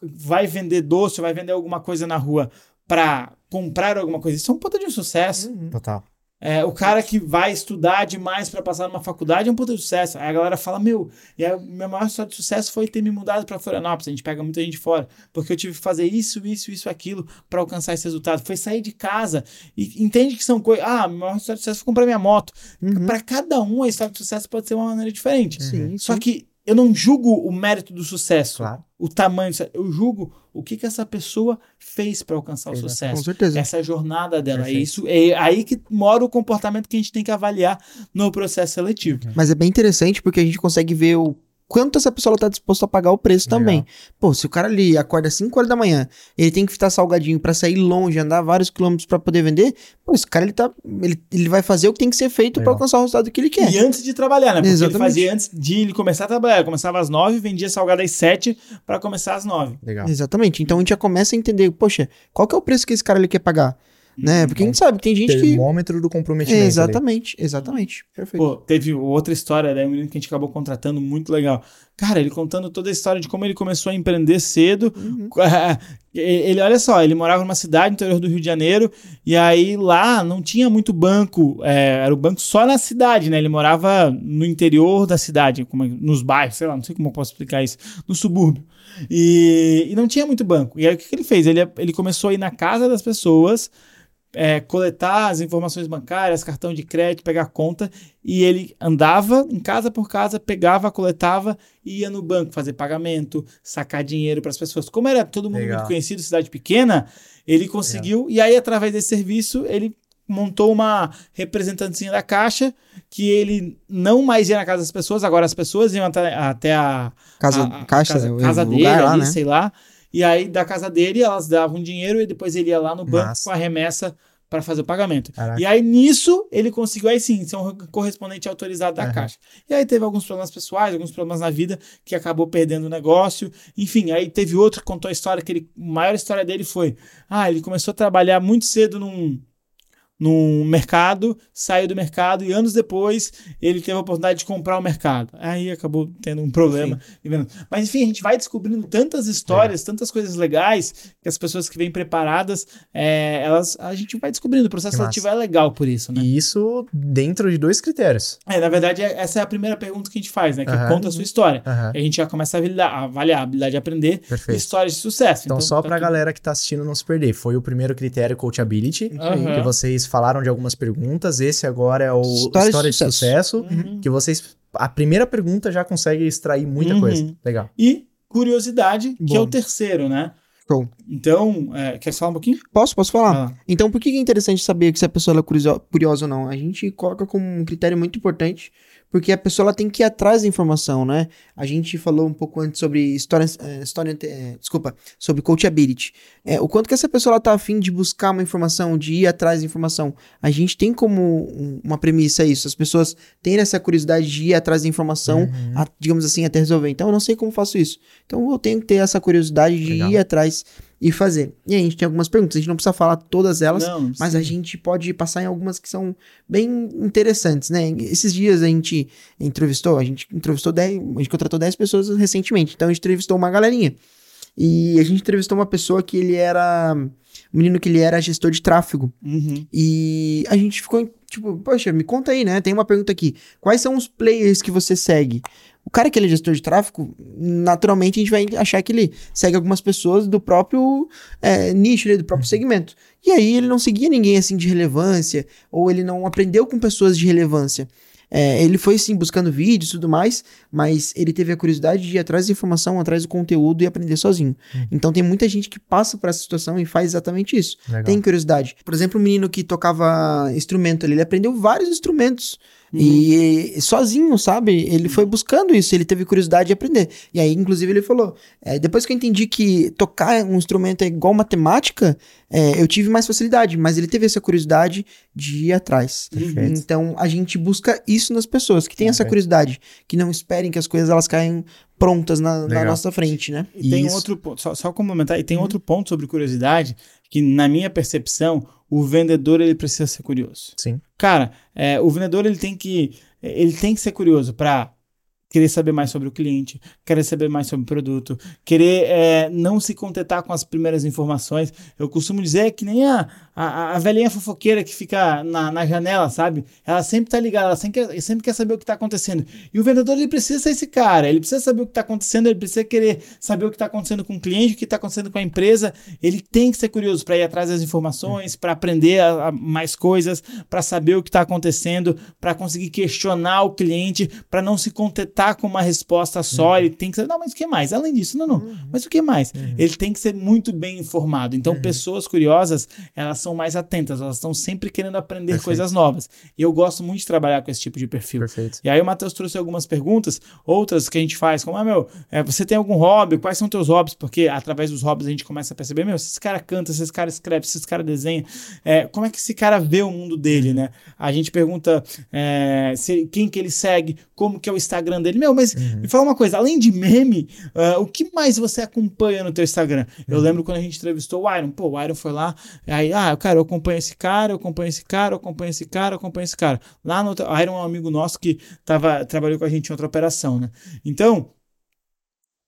S3: vai vender doce, vai vender alguma coisa na rua para comprar alguma coisa, isso é um puta de um sucesso.
S1: Uhum. Total.
S3: É, o cara que vai estudar demais para passar numa faculdade é um puta de sucesso. Aí a galera fala: Meu, e a minha maior história de sucesso foi ter me mudado para Florianópolis. A gente pega muita gente fora, porque eu tive que fazer isso, isso, isso, aquilo para alcançar esse resultado. Foi sair de casa e entende que são coisas. Ah, a minha maior história de sucesso foi comprar minha moto. Uhum. Para cada um, a história de sucesso pode ser uma maneira diferente.
S2: Sim,
S3: Só
S2: sim.
S3: que eu não julgo o mérito do sucesso,
S1: Claro.
S3: o tamanho, do sucesso, eu julgo o que, que essa pessoa fez para alcançar o
S1: Exato.
S2: Com
S3: sucesso.
S2: certeza.
S3: Essa jornada dela. É, isso, é aí que mora o comportamento que a gente tem que avaliar no processo seletivo.
S2: Mas é bem interessante porque a gente consegue ver o quanto essa pessoa está disposta a pagar o preço
S1: Legal.
S2: também. Pô, se o cara ali acorda às 5 horas da manhã, ele tem que ficar salgadinho para sair longe, andar vários quilômetros para poder vender, pô, esse cara ele tá ele, ele vai fazer o que tem que ser feito para alcançar o resultado que ele quer.
S3: E antes de trabalhar, né? Porque
S2: Exatamente.
S3: ele fazia antes de ele começar a trabalhar. Ele começava às nove, vendia salgado às sete para começar às nove.
S1: Legal.
S2: Exatamente. Então a gente já começa a entender, poxa, qual que é o preço que esse cara ele quer pagar? Né? Porque a gente sabe que tem gente que
S1: Termômetro do comprometimento.
S2: É,
S1: ali.
S2: exatamente, exatamente. Perfeito.
S3: Pô, teve outra história daí, um menino que a gente acabou contratando muito legal. Cara, ele contando toda a história de como ele começou a empreender cedo.
S2: Uhum.
S3: Ele, olha só, ele morava numa cidade no interior do Rio de Janeiro, e aí lá não tinha muito banco, é, era o banco só na cidade, né? Ele morava no interior da cidade, como, é- nos bairros, sei lá, não sei como eu posso explicar isso, no subúrbio. E, e não tinha muito banco. E aí o que, que ele fez? Ele, ele começou a ir na casa das pessoas, é, coletar as informações bancárias, cartão de crédito, pegar conta, e ele andava em casa por casa, pegava, coletava e ia no banco fazer pagamento, sacar dinheiro para as pessoas. Como era todo mundo
S1: Legal.
S3: muito conhecido, cidade pequena, ele conseguiu, e aí através desse serviço, ele montou uma representantezinha da Caixa, que ele não mais ia na casa das pessoas, agora as pessoas iam até, até a,
S2: Casa,
S3: a- a
S2: caixa,
S3: casa, casa dele
S2: lá,
S3: ali,
S2: né?
S3: sei lá. E aí, da casa dele, elas davam dinheiro e depois ele ia lá no banco
S1: Massa.
S3: com a remessa para fazer o pagamento.
S1: Caraca.
S3: E aí, nisso, ele conseguiu, aí sim, ser um correspondente autorizado da
S1: Aham.
S3: Caixa. E aí teve alguns problemas pessoais, alguns problemas na vida, que acabou perdendo o negócio. Enfim, aí teve outro que contou a história, que ele, a maior história dele foi, ah, ele começou a trabalhar muito cedo num num mercado, saiu do mercado e anos depois ele teve a oportunidade de comprar o mercado. Aí acabou tendo um problema. Mas enfim, a gente vai descobrindo tantas histórias, tantas coisas legais que as pessoas que vêm preparadas, é, elas a gente vai descobrindo. O processo seletivo é legal por isso, né?
S1: E isso dentro de dois critérios.
S3: É, na verdade, é- essa é a primeira pergunta que a gente faz, né? Que
S1: Aham.
S3: conta a sua história. E a gente já começa a avaliar, a avaliar a habilidade de aprender
S1: Perfeito.
S3: histórias de sucesso.
S1: Então, só
S3: tá
S1: pra
S3: tudo-
S1: galera que tá assistindo não se perder, foi o primeiro critério coachability,
S3: Aham.
S1: que vocês falaram de algumas perguntas, esse agora é o
S2: História
S1: história,
S2: de
S1: de
S2: sucesso.
S1: sucesso,
S3: Uhum.
S1: que vocês, a primeira pergunta já consegue extrair muita
S3: Uhum.
S1: coisa. Legal.
S3: E curiosidade, que é
S2: Bom.
S3: o terceiro, né?
S2: Show.
S3: Então, é, quer falar um pouquinho?
S2: Posso, posso falar?
S3: Lá.
S2: Então, por que é interessante saber se a pessoa é curiosa, curiosa ou não? A gente coloca como um critério muito importante, porque a pessoa ela tem que ir atrás da informação, né? A gente falou um pouco antes sobre história, eh, história eh, desculpa, sobre coachability. É, o quanto que essa pessoa ela tá afim de buscar uma informação, de ir atrás da informação. A gente tem como um- uma premissa isso, as pessoas têm essa curiosidade de ir atrás da informação,
S1: Uhum.
S2: a- digamos assim, até resolver. Então, eu não sei como faço isso. Então, eu tenho que ter essa curiosidade de
S1: Legal.
S2: ir atrás e fazer. E aí, a gente tem algumas perguntas, a gente não precisa falar todas elas,
S3: Não,
S2: mas a gente pode passar em algumas que são bem interessantes, né? Esses dias a gente entrevistou, a gente entrevistou 10, a gente contratou 10 pessoas recentemente, então a gente entrevistou uma galerinha. E a gente entrevistou uma pessoa que ele era, um menino que ele era gestor de tráfego.
S3: Uhum.
S2: E a gente ficou tipo, poxa, me conta aí, né? Tem uma pergunta aqui. Quais são os players que você segue? O cara que ele é gestor de tráfego, naturalmente a gente vai achar que ele segue algumas pessoas do próprio é, nicho, do próprio segmento. E aí ele não seguia ninguém assim de relevância, ou ele não aprendeu com pessoas de relevância. É, ele foi sim buscando vídeos e tudo mais, mas ele teve a curiosidade de ir atrás da informação, atrás do conteúdo e aprender sozinho. Então tem muita gente que passa por essa situação e faz exatamente isso
S1: Legal.
S2: tem curiosidade. Por exemplo, um menino que tocava instrumento ali, ele aprendeu vários instrumentos.
S3: Uhum.
S2: E sozinho, sabe? Ele foi buscando isso, ele teve curiosidade de aprender. E aí, inclusive, ele falou: é, depois que eu entendi que tocar um instrumento é igual matemática, é, eu tive mais facilidade, mas ele teve essa curiosidade de ir atrás.
S1: Perfeito.
S2: Então, a gente busca isso nas pessoas que têm essa curiosidade, que não esperem que as coisas elas caem prontas na, na nossa frente, né?
S3: E tem
S1: Isso.
S3: outro ponto, só, só complementar, e tem
S2: Uhum.
S3: outro ponto sobre curiosidade, que na minha percepção, o vendedor ele precisa ser curioso.
S1: Sim.
S3: Cara, é, o vendedor ele tem que ele tem que ser curioso para querer saber mais sobre o cliente, querer saber mais sobre o produto, querer é, não se contentar com as primeiras informações. Eu costumo dizer que nem a, a, a velhinha fofoqueira que fica na, na janela, sabe? Ela sempre tá ligada, ela sempre quer, sempre quer saber o que tá acontecendo. E o vendedor, ele precisa ser esse cara, ele precisa saber o que tá acontecendo, ele precisa querer saber o que tá acontecendo com o cliente, o que tá acontecendo com a empresa. Ele tem que ser curioso para ir atrás das informações, para aprender a, a mais coisas, para saber o que tá acontecendo, para conseguir questionar o cliente, para não se contentar com uma resposta só. Uhum. Ele tem que ser, não, mas o que mais? Além disso, não, não. Uhum. Mas o que mais? Uhum. Ele tem que ser muito bem informado. Então, uhum. pessoas curiosas, elas são mais atentas, elas estão sempre querendo aprender Perfeito. coisas novas. E eu gosto muito de trabalhar com esse tipo de perfil. Perfeito. E aí o Matheus trouxe algumas perguntas, outras que a gente faz, como, ah, meu, é, você tem algum hobby? Quais são teus hobbies? Porque através dos hobbies a gente começa a perceber, meu, se esse cara canta, se esse cara escreve, se esse cara desenha, é, como é que esse cara vê o mundo dele, né? A gente pergunta é, se, quem que ele segue, como que é o Instagram dele. Meu, mas uhum. me fala uma coisa, além de meme, uh, o que mais você acompanha no teu Instagram? Uhum. Eu lembro quando a gente entrevistou o Iron, pô, o Iron foi lá, aí, ah, cara, eu acompanho esse cara, eu acompanho esse cara, eu acompanho esse cara, eu acompanho esse cara. Lá no Iron é um amigo nosso que tava, trabalhou com a gente em outra operação, né? Então,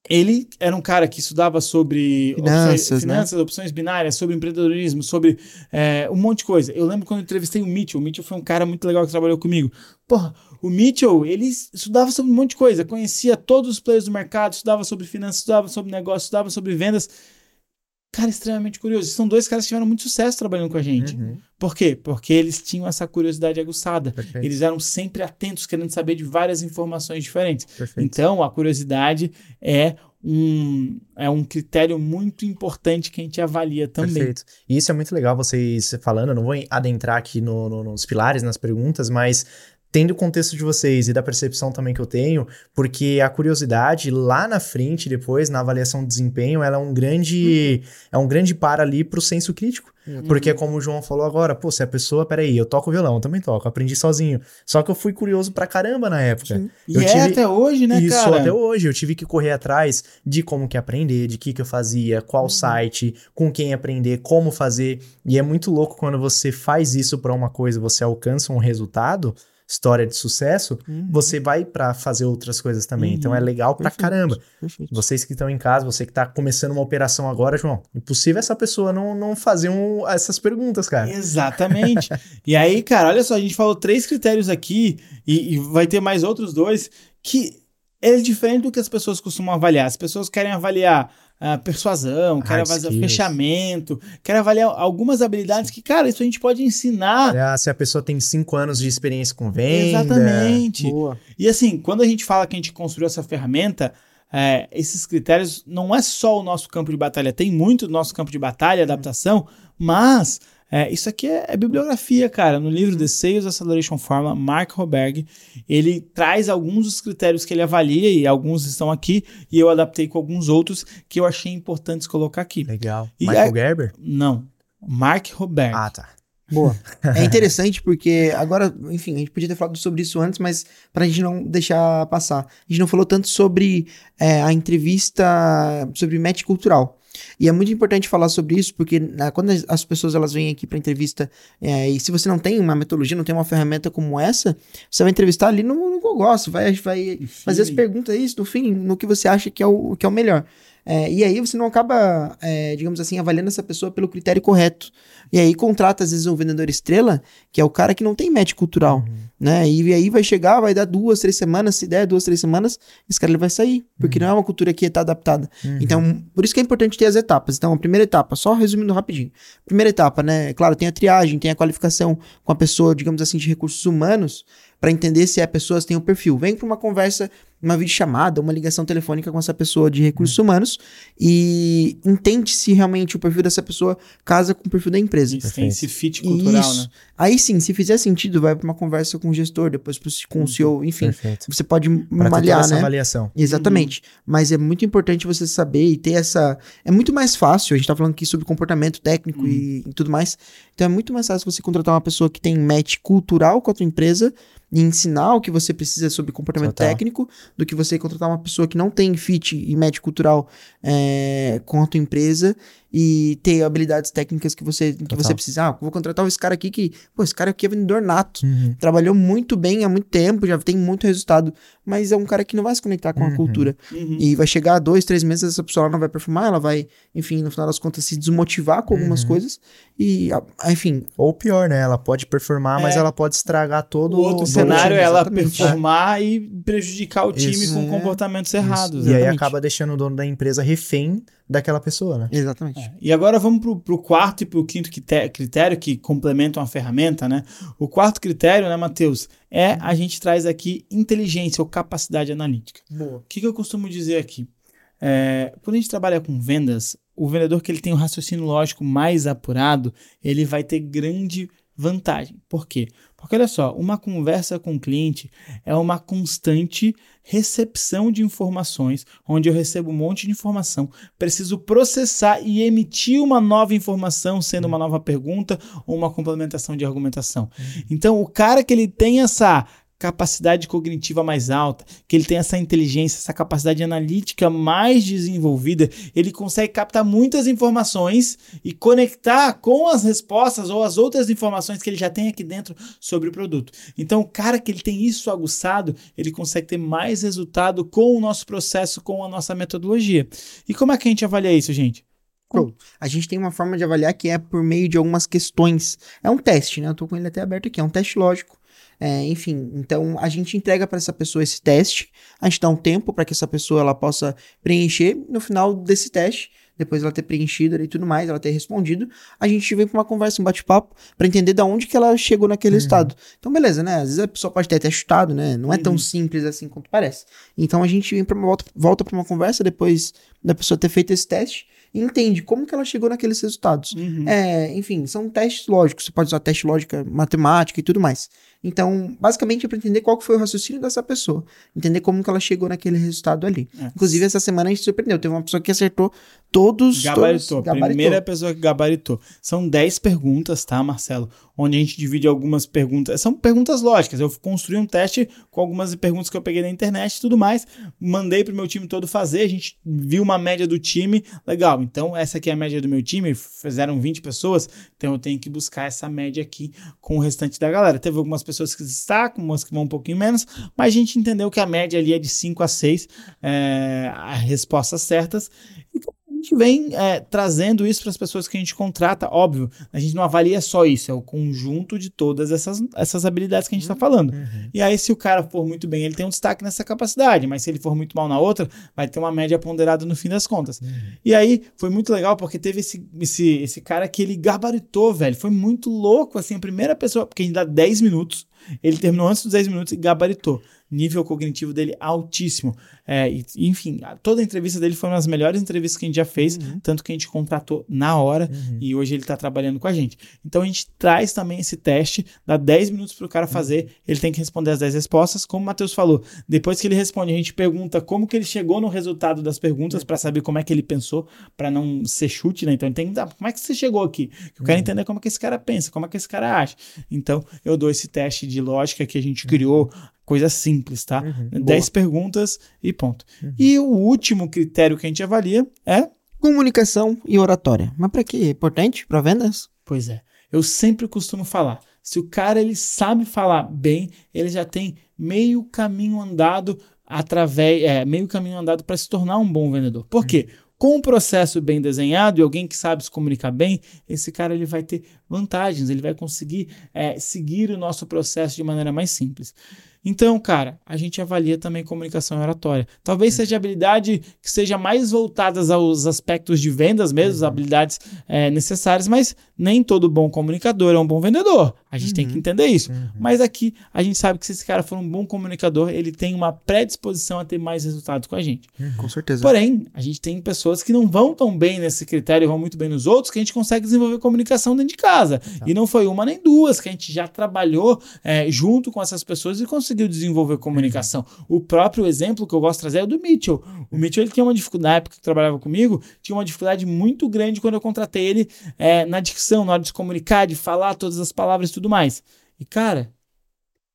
S3: ele era um cara que estudava sobre
S2: finanças,
S3: opções, finanças
S2: né?
S3: opções binárias, sobre empreendedorismo, sobre é, um monte de coisa. Eu lembro quando eu entrevistei o Mitchell. O Mitchell foi um cara muito legal que trabalhou comigo. Porra, o Mitchell, ele estudava sobre um monte de coisa, conhecia todos os players do mercado, estudava sobre finanças, estudava sobre negócios, estudava sobre vendas cara, extremamente curioso. São dois caras que tiveram muito sucesso trabalhando com a gente. Uhum. Por quê? Porque eles tinham essa curiosidade aguçada. Perfeito. Eles eram sempre atentos, querendo saber de várias informações diferentes. Perfeito. Então, a curiosidade é um, é um critério muito importante que a gente avalia também. Perfeito.
S1: E isso é muito legal vocês falando. Eu não vou adentrar aqui no, no, nos pilares, nas perguntas, mas tendo o contexto de vocês e da percepção também que eu tenho, porque a curiosidade lá na frente, depois, na avaliação de desempenho, ela é um grande, uhum. é um grande par ali pro senso crítico. Uhum. Porque, como o João falou agora, pô, se a pessoa, peraí, eu toco violão, eu também toco, aprendi sozinho. Só que eu fui curioso pra caramba na época. Sim.
S3: E eu é tive... até hoje, né,
S1: Isso,
S3: cara?
S1: até hoje. Eu tive que correr atrás de como que aprender, de que que eu fazia, qual uhum. site, com quem aprender, como fazer. E é muito louco quando você faz isso pra uma coisa, você alcança um resultado história de sucesso, uhum. você vai para fazer outras coisas também. Uhum. Então é uhum. legal pra Perfeito. caramba. Perfeito. Vocês que estão em casa, você que tá começando uma operação agora, João, impossível essa pessoa não, não fazer um, essas perguntas, cara.
S3: Exatamente. e aí, cara, olha só, a gente falou três critérios aqui e, e vai ter mais outros dois que é diferente do que as pessoas costumam avaliar. As pessoas querem avaliar uh, persuasão, quer avaliar fechamento, quer avaliar algumas habilidades que, cara, isso a gente pode ensinar.
S1: É, se a pessoa tem cinco anos de experiência com venda.
S3: Exatamente. Boa. E assim, quando a gente fala que a gente construiu essa ferramenta, é, esses critérios não é só o nosso campo de batalha, tem muito do nosso campo de batalha, adaptação, mas é, isso aqui é, é, bibliografia, cara. No livro The Sales Acceleration Formula, Mark Roberg, ele traz alguns dos critérios que ele avalia, e alguns estão aqui, e eu adaptei com alguns outros que eu achei importantes colocar aqui.
S1: Legal. E Michael é, Gerber?
S3: Não. Mark Roberg.
S1: Ah, tá.
S2: Boa. É interessante porque agora, enfim, a gente podia ter falado sobre isso antes, mas para a gente não deixar passar. A gente não falou tanto sobre é, a entrevista, sobre match cultural. E é muito importante falar sobre isso, porque quando as pessoas elas vêm aqui para entrevista, é, e se você não tem uma metodologia, não tem uma ferramenta como essa, você vai entrevistar ali no, no gosto, vai, vai fazer as perguntas isso, no fim, no que você acha que é o, que é o melhor. É, e aí você não acaba, é, digamos assim, avaliando essa pessoa pelo critério correto. E aí contrata, às vezes, um vendedor estrela, que é o cara que não tem match cultural, uhum. Né? E aí vai chegar, vai dar duas, três semanas, se der duas, três semanas, esse cara ele vai sair, porque uhum. não é uma cultura que está adaptada. Uhum. Então, por isso que é importante ter as etapas. Então, a primeira etapa, só resumindo rapidinho. Primeira etapa, né? Claro, tem a triagem, tem a qualificação com a pessoa, digamos assim, de recursos humanos, para entender se a pessoa tem o um perfil. Vem para uma conversa, uma videochamada, uma ligação telefônica com essa pessoa de recursos uhum. humanos e entende se realmente o perfil dessa pessoa casa com o perfil da empresa.
S3: Isso, tem esse fit cultural, Isso. né?
S2: Aí sim, se fizer sentido, vai para uma conversa com o gestor, depois pro, com o uhum. CEO, enfim. Perfeito. Você pode pra malhar, né?
S1: avaliação.
S2: Exatamente. Uhum. Mas é muito importante você saber e ter essa. É muito mais fácil. A gente tá falando aqui sobre comportamento técnico uhum. e, e tudo mais. Então é muito mais fácil você contratar uma pessoa que tem match cultural com a tua empresa e ensinar o que você precisa sobre comportamento Total. técnico do que você contratar uma pessoa que não tem fit e match cultural é, com a tua empresa e ter habilidades técnicas que você, que
S1: Total.
S2: você precisa. Ah, vou contratar esse cara aqui que, pô, esse cara aqui é vendedor nato.
S1: Uhum.
S2: Trabalhou muito bem há muito tempo, já tem muito resultado, mas é um cara que não vai se conectar com a
S1: Uhum.
S2: cultura.
S3: Uhum.
S2: E vai chegar a dois, três meses, essa pessoa não vai performar, ela vai, enfim, no final das contas, se desmotivar com algumas
S1: Uhum.
S2: coisas. E, a- enfim,
S1: Ou pior, né? Ela pode performar, mas
S3: É.
S1: ela pode estragar todo
S3: O outro cenário é
S1: time.
S3: ela
S2: exatamente.
S3: performar e prejudicar o time
S1: Isso,
S3: com
S2: é.
S3: comportamentos errados.
S1: E aí acaba deixando o dono da empresa refém daquela pessoa, né?
S2: exatamente.
S3: É, E agora vamos pro, pro quarto e pro quinto quite- critério que complementam a ferramenta, né? O quarto critério, né, Matheus, é a gente traz aqui inteligência ou capacidade analítica.
S2: Boa.
S3: O que, que eu costumo dizer aqui? É, quando a gente trabalha com vendas, o vendedor que ele tem um raciocínio lógico mais apurado, ele vai ter grande vantagem. Por quê? Porque olha só, uma conversa com o cliente é uma constante recepção de informações, onde eu recebo um monte de informação, preciso processar e emitir uma nova informação, sendo uma nova pergunta ou uma complementação de argumentação. Então, o cara que ele tem essa capacidade cognitiva mais alta, que ele tem essa inteligência, essa capacidade analítica mais desenvolvida, ele consegue captar muitas informações e conectar com as respostas ou as outras informações que ele já tem aqui dentro sobre o produto. Então, o cara que ele tem isso aguçado, ele consegue ter mais resultado com o nosso processo, com a nossa metodologia. E como é que a gente avalia isso, gente?
S2: A gente tem uma forma de avaliar que é por meio de algumas questões. É um teste, né? Eu tô com ele até aberto aqui. É um teste lógico. É, enfim, então a gente entrega para essa pessoa esse teste. A gente dá um tempo para que essa pessoa ela possa preencher. No final desse teste, depois ela ter preenchido e tudo mais, ela ter respondido, a gente vem para uma conversa, um bate-papo, para entender da onde que ela chegou naquele
S1: Uhum.
S2: resultado. Então, beleza, né? Às vezes a pessoa pode ter até chutado, né? Não é tão
S3: Uhum.
S2: simples assim quanto parece. Então a gente vem para uma volta, volta para uma conversa depois da pessoa ter feito esse teste e entende como que ela chegou naqueles resultados.
S3: Uhum.
S2: É, enfim, são testes lógicos. Você pode usar teste lógica matemática e tudo mais. Então, basicamente é para entender qual que foi o raciocínio dessa pessoa, entender como que ela chegou naquele resultado ali.
S3: É.
S2: Inclusive essa semana a gente surpreendeu, teve uma pessoa que acertou todos,
S3: Gabaritou.
S2: todos
S3: Primeira pessoa que gabaritou. São 10 perguntas, tá, Marcelo? Onde a gente divide algumas perguntas. São perguntas lógicas. Eu construí um teste com algumas perguntas que eu peguei na internet e tudo mais. Mandei pro meu time todo fazer. A gente viu uma média do time. Legal. Então, essa aqui é a média do meu time. Fizeram 20 pessoas. Então, eu tenho que buscar essa média aqui com o restante da galera. Teve algumas pessoas que destacam, umas que vão um pouquinho menos. Mas a gente entendeu que a média ali é de 5 a 6. É, as respostas certas. E a gente vem é, trazendo isso para as pessoas que a gente contrata, óbvio, a gente não avalia só isso, é o conjunto de todas essas, essas habilidades que a gente está falando.
S1: Uhum.
S3: E aí, se o cara for muito bem, ele tem um destaque nessa capacidade, mas se ele for muito mal na outra, vai ter uma média ponderada no fim das contas. E aí, foi muito legal, porque teve esse, esse, esse cara que ele gabaritou, velho. Foi muito louco, assim, a primeira pessoa, porque a gente dá 10 minutos, ele terminou antes dos 10 minutos e gabaritou. Nível cognitivo dele altíssimo. É, e- enfim, toda a entrevista dele foi uma das melhores entrevistas que a gente já fez, tanto que a gente contratou na hora
S1: Uhum.
S3: e hoje ele tá trabalhando com a gente. Então a gente traz também esse teste, dá 10 minutos pro cara fazer, ele tem que responder as 10 respostas, como o Matheus falou. Depois que ele responde, a gente pergunta como que ele chegou no resultado das perguntas para saber como é que ele pensou, para não ser chute, né? Então ele tem que dar, como é que você chegou aqui? Eu quero entender como é que esse cara pensa, como é que esse cara acha. Então eu dou esse teste de lógica que a gente criou, coisa simples, tá?
S1: Uhum.
S3: 10 perguntas e ponto.
S1: Uhum.
S3: E o último critério que a gente avalia é
S2: Comunicação e oratória. Mas para que? É importante para vendas?
S3: Pois é. Eu sempre costumo falar, se o cara ele sabe falar bem, ele já tem meio caminho andado através, é, meio caminho andado para se tornar um bom vendedor. Por quê? Com um processo bem desenhado e alguém que sabe se comunicar bem, esse cara ele vai ter vantagens, ele vai conseguir é, seguir o nosso processo de maneira mais simples. Então, cara, a gente avalia também comunicação oratória. Talvez seja a habilidade que seja mais voltadas aos aspectos de vendas mesmo, as habilidades é, necessárias, mas nem todo bom comunicador é um bom vendedor. A gente tem que entender isso.
S1: Uhum.
S3: Mas aqui a gente sabe que se esse cara for um bom comunicador, ele tem uma predisposição a ter mais resultados com a gente.
S2: Com certeza.
S3: Porém, a gente tem pessoas que não vão tão bem nesse critério, vão muito bem nos outros, que a gente consegue desenvolver comunicação dentro de casa. E não foi uma nem duas, que a gente já trabalhou é, junto com essas pessoas e conseguiu desenvolver comunicação. O próprio exemplo que eu gosto de trazer é o do Mitchell. O Mitchell ele tinha uma dificuldade, na época que trabalhava comigo, tinha uma dificuldade muito grande quando eu contratei ele é, na dicção, na hora de se comunicar, de falar todas as palavras e tudo mais. E, cara,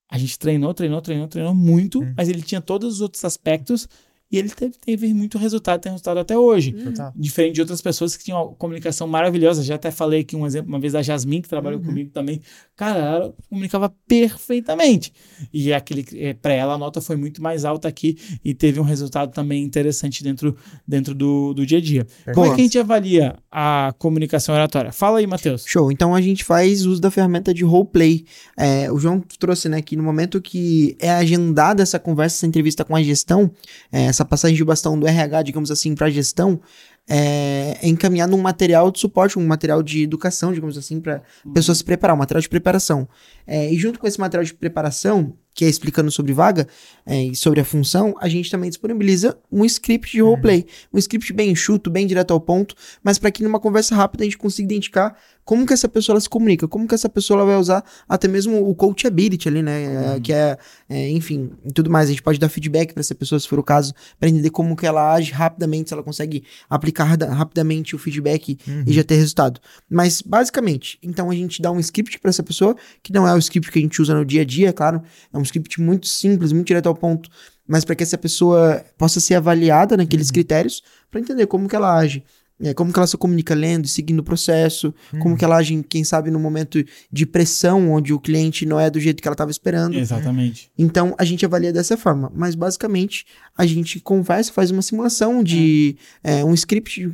S3: a gente treinou, treinou, treinou, treinou muito,
S1: Hum.
S3: mas ele tinha todos os outros aspectos e ele teve, teve muito resultado, tem resultado até hoje.
S1: Total.
S3: Diferente de outras pessoas que tinham uma comunicação maravilhosa. Já até falei aqui um exemplo uma vez da Jasmine, que trabalhou comigo também. Cara, ela comunicava perfeitamente. E aquele eh, para ela a nota foi muito mais alta aqui e teve um resultado também interessante dentro, dentro do, do dia a dia. Como é que a gente avalia a comunicação oratória? Fala aí, Matheus.
S2: Show. Então a gente faz uso da ferramenta de roleplay. É, o João trouxe, né, que no momento que é agendada essa conversa, essa entrevista com a gestão, é, essa passagem de bastão do RH, digamos assim, para a gestão, é, é encaminhado um material de suporte, um material de educação, digamos assim, para a pessoa se preparar, um material de preparação. É, e junto com esse material de preparação, que é explicando sobre vaga é, e sobre a função, a gente também disponibiliza um script de roleplay. Um script bem enxuto, bem direto ao ponto, mas para que numa conversa rápida a gente consiga identificar como que essa pessoa ela se comunica, como que essa pessoa ela vai usar até mesmo o coachability ali, né? É, que é, é, enfim, tudo mais. A gente pode dar feedback para essa pessoa, se for o caso, para entender como que ela age rapidamente, se ela consegue aplicar rapidamente o feedback e já ter resultado. Mas, basicamente, então a gente dá um script para essa pessoa, que não é o script que a gente usa no dia a dia, é claro, é um script muito simples, muito direto ao ponto, mas para que essa pessoa possa ser avaliada naqueles critérios, para entender como que ela age. É, como que ela se comunica lendo e seguindo o processo, como que ela age, quem sabe, no momento de pressão, onde o cliente não é do jeito que ela estava esperando.
S3: Exatamente.
S2: Então a gente avalia dessa forma. Mas basicamente a gente conversa, faz uma simulação de é, um script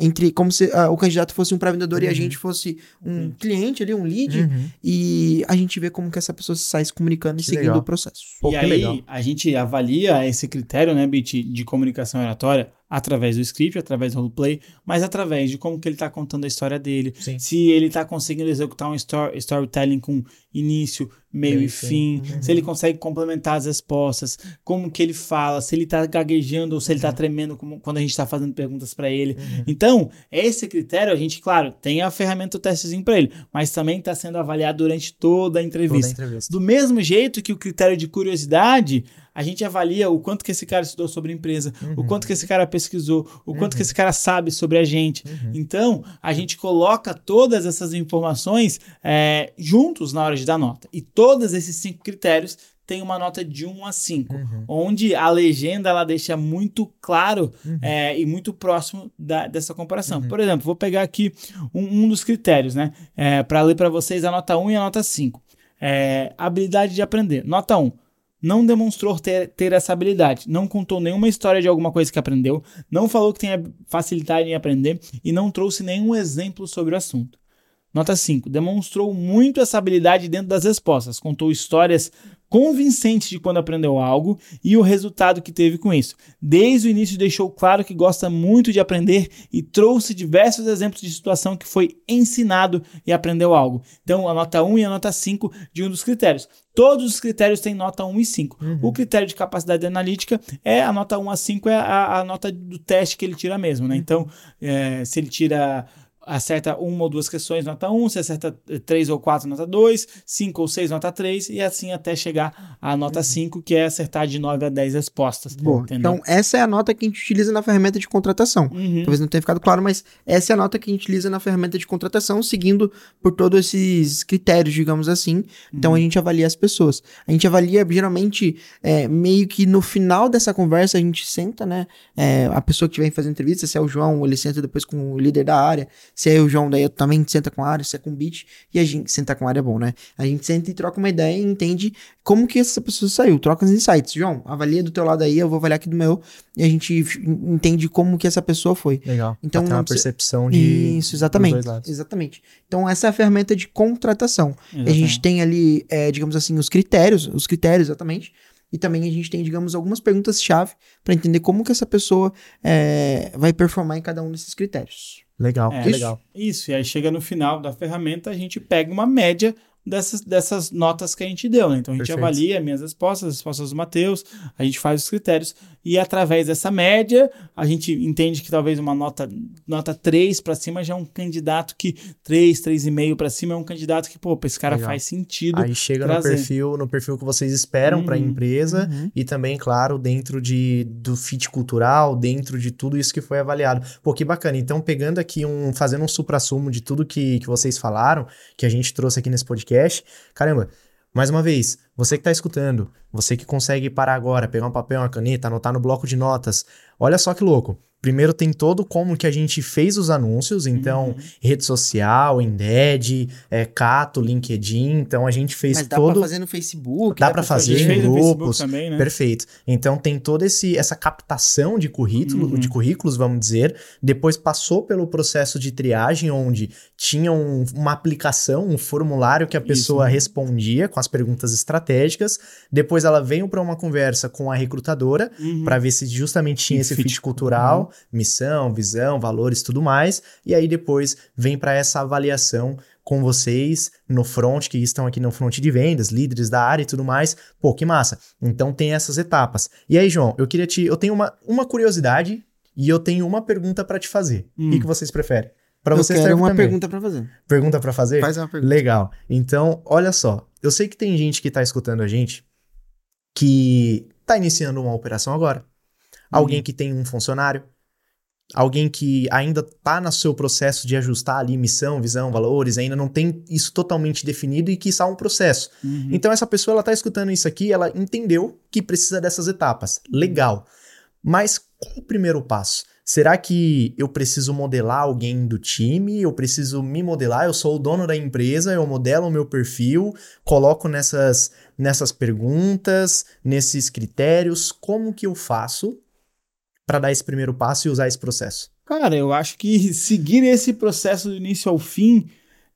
S2: entre como se ah, o candidato fosse um pré-vendedor e a gente fosse um cliente ali, um lead,
S1: Uhum.
S2: e a gente vê como que essa pessoa sai se comunicando e
S1: Que
S2: seguindo
S1: legal.
S2: o processo.
S1: Pô,
S3: e aí,
S1: legal.
S3: a gente avalia esse critério, né, Bit, de comunicação oratória através do script, através do roleplay, mas através de como que ele tá contando a história dele.
S1: Sim.
S3: Se ele tá conseguindo executar um story, storytelling com início, meio e fim.
S1: Uhum.
S3: se ele consegue complementar as respostas, como que ele fala, se ele tá gaguejando ou se
S1: Uhum.
S3: ele tá tremendo como, quando a gente tá fazendo perguntas para ele. Então, esse critério, a gente, claro, tem a ferramenta o testezinho para ele, mas também tá sendo avaliado durante toda a
S1: Toda a
S3: entrevista. Do mesmo jeito que o critério de curiosidade, a gente avalia o quanto que esse cara estudou sobre a empresa, o quanto que esse cara pesquisou, o quanto que esse cara sabe sobre a gente. Então, a gente coloca todas essas informações é, juntos na hora de dar nota. E todos esses cinco critérios têm uma nota de 1 a 5,
S1: Uhum.
S3: onde a legenda ela deixa muito claro
S1: Uhum.
S3: é, e muito próximo da- dessa comparação. Por exemplo, vou pegar aqui um, um dos critérios, né? para ler para vocês a nota 1 e a nota 5. É, habilidade de aprender. Nota 1. Não demonstrou ter, ter essa habilidade. Não contou nenhuma história de alguma coisa que aprendeu. Não falou que tem facilidade em aprender. E não trouxe nenhum exemplo sobre o assunto. Nota 5. Demonstrou muito essa habilidade dentro das respostas. Contou histórias convincentes de quando aprendeu algo e o resultado que teve com isso. Desde o início deixou claro que gosta muito de aprender e trouxe diversos exemplos de situação que foi ensinado e aprendeu algo. Então, a nota 1 e a nota 5 de um dos critérios. Todos os critérios têm nota 1 e 5. O critério de capacidade analítica é a nota 1 a 5 é a, a nota do teste que ele tira mesmo, né? Então, é, se ele tira acerta uma ou duas questões, nota 1, se acerta eh, três ou quatro, nota 2, 5 ou 6, nota 3, e assim até chegar à nota 5, que é acertar de 9 a 10 respostas.
S2: Boa. Então, essa é a nota que a gente utiliza na ferramenta de contratação.
S3: Uhum.
S2: Talvez não tenha ficado claro, mas essa é a nota que a gente utiliza na ferramenta de contratação, seguindo por todos esses critérios, digamos assim. Então a gente avalia as pessoas. A gente avalia, geralmente, é, meio que no final dessa conversa, a gente senta, né? é, a pessoa que vem fazer entrevista, se é o João, ele senta depois com o líder da área. Se é o João, daí eu também senta com a área, se é com o Beat. E a gente senta com a área é bom, né? A gente senta e troca uma ideia e entende como que essa pessoa saiu. Troca os insights. João, avalia do teu lado aí, eu vou avaliar aqui do meu. E a gente entende como que essa pessoa foi.
S1: Legal.
S2: Então,
S1: ter
S2: não
S1: uma percepção de.
S2: Isso, exatamente. Exatamente. Então, essa é a ferramenta de contratação. A gente
S3: Exatamente.
S2: tem ali, é, digamos assim, os critérios, os critérios, exatamente. E também a gente tem, digamos, algumas perguntas-chave para entender como que essa pessoa é, vai performar em cada um desses critérios.
S1: Legal,
S3: É,
S1: que
S2: isso.
S1: legal.
S3: Isso, e aí chega no final da ferramenta, a gente pega uma média dessas, dessas notas que a gente deu, né? Então a gente
S1: Perfeito.
S3: avalia minhas respostas, as respostas do Matheus, a gente faz os critérios e através dessa média, a gente entende que talvez uma nota nota 3 para cima já é um candidato que 3, 3,5 para cima é um candidato que, pô, esse cara
S1: Legal.
S3: faz sentido.
S1: Aí chega no
S3: trazer.
S1: perfil, no perfil que vocês esperam para a
S3: Uhum,
S1: empresa
S2: uhum.
S1: e também, claro, dentro de, do fit cultural, dentro de tudo isso que foi avaliado. Pô, que bacana. Então, pegando aqui um, fazendo um supra-sumo de tudo que, que vocês falaram, que a gente trouxe aqui nesse podcast, caramba, Mais uma vez, você que está escutando, você que consegue parar agora, pegar um papel, uma caneta, anotar no bloco de notas, olha só que louco. Primeiro tem todo como que a gente fez os anúncios, então
S3: Uhum.
S1: rede social, Indeed, é, Cato, LinkedIn, então a gente fez
S2: Mas dá
S1: todo
S2: pra fazer no Facebook.
S1: Dá pra fazer
S3: A gente
S1: em grupos,
S3: também, né?
S1: Perfeito. Então tem toda esse, essa captação de currículo,
S3: Uhum.
S1: de currículos, vamos dizer. Depois passou pelo processo de triagem, onde tinha um- uma aplicação, um formulário que a pessoa respondia com as perguntas estratégicas. Depois ela veio para uma conversa com a recrutadora
S3: Uhum.
S1: para ver se justamente tinha
S3: Um
S1: esse
S3: fit.
S1: fit cultural, missão, visão, valores, tudo mais. E aí depois vem para essa avaliação com vocês no front, que estão aqui no front de vendas, líderes da área e tudo mais. Pô, que massa. Então tem essas etapas. E aí, João, eu queria te. Eu tenho uma, uma curiosidade e eu tenho uma pergunta para te fazer. O
S3: Hum.
S1: que, que vocês preferem? Para
S2: Eu
S1: você
S2: quero uma
S1: também.
S2: pergunta pra fazer.
S1: Pergunta para fazer?
S2: Faz uma pergunta.
S1: Legal. Então, olha só. Eu sei que tem gente que tá escutando a gente que tá iniciando uma operação agora. Alguém que tem um funcionário. Alguém que ainda tá no seu processo de ajustar ali missão, visão, valores, ainda não tem isso totalmente definido e que está um processo.
S3: Uhum.
S1: Então essa pessoa ela tá escutando isso aqui, ela entendeu que precisa dessas etapas. Legal. Mas qual o primeiro passo? Será que eu preciso modelar alguém do time? Eu preciso me modelar? Eu sou o dono da empresa, eu modelo o meu perfil, coloco nessas, nessas perguntas, nesses critérios. Como que eu faço para dar esse primeiro passo e usar esse processo?
S3: Cara, eu acho que seguir esse processo do início ao fim,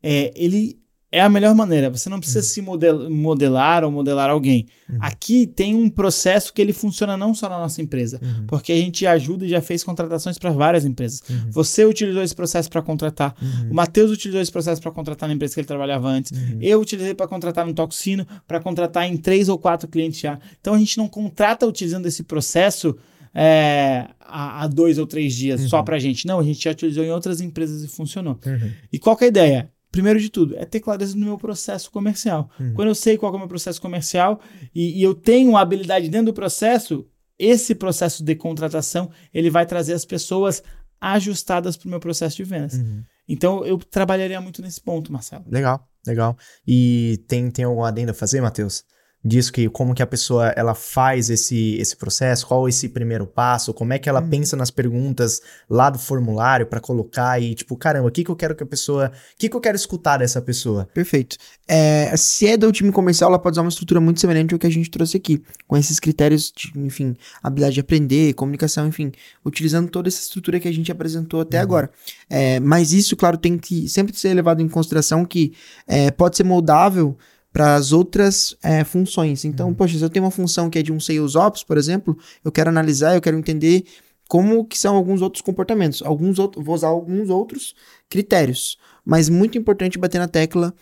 S3: é, ele é a melhor maneira. Você não precisa se model- modelar ou modelar alguém.
S1: Uhum.
S3: Aqui tem um processo que ele funciona não só na nossa empresa,
S1: Uhum.
S3: porque a gente ajuda e já fez contratações para várias empresas.
S1: Uhum.
S3: Você utilizou esse processo para contratar.
S1: Uhum.
S3: O Matheus utilizou esse processo para contratar na empresa que ele trabalhava antes.
S1: Uhum.
S3: Eu utilizei para contratar no Toxino, para contratar em três ou quatro clientes já. Então a gente não contrata utilizando esse processo é, há, há dois ou três dias
S1: Uhum.
S3: só para gente. Não, a gente já utilizou em outras empresas e funcionou.
S1: Uhum.
S3: E qual que é a ideia? Primeiro de tudo, é ter clareza no meu processo comercial.
S1: Uhum.
S3: Quando eu sei qual é o meu processo comercial e, e eu tenho habilidade dentro do processo, esse processo de contratação ele vai trazer as pessoas ajustadas para o meu processo de vendas.
S1: Uhum.
S3: Então eu trabalharia muito nesse ponto, Marcelo.
S1: Legal, legal. E tem, tem algum adendo a fazer, Matheus? Disso que como que a pessoa ela faz esse, esse processo, qual esse primeiro passo, como é que ela
S2: Uhum.
S1: pensa nas perguntas lá do formulário para colocar e tipo, caramba, o que que eu quero que a pessoa, o que que eu quero escutar dessa pessoa?
S2: Perfeito. É, se é do time comercial, ela pode usar uma estrutura muito semelhante ao que a gente trouxe aqui, com esses critérios de, enfim, habilidade de aprender, comunicação, enfim, utilizando toda essa estrutura que a gente apresentou até
S1: Uhum.
S2: agora. É, mas isso, claro, tem que sempre ser levado em consideração que é, pode ser moldável para as outras é, funções. Então,
S1: Uhum.
S2: poxa, se eu tenho uma função que é de um Sales Ops, por exemplo, eu quero analisar, eu quero entender como que são alguns outros comportamentos. Alguns outros, vou usar alguns outros critérios. Mas muito importante bater na tecla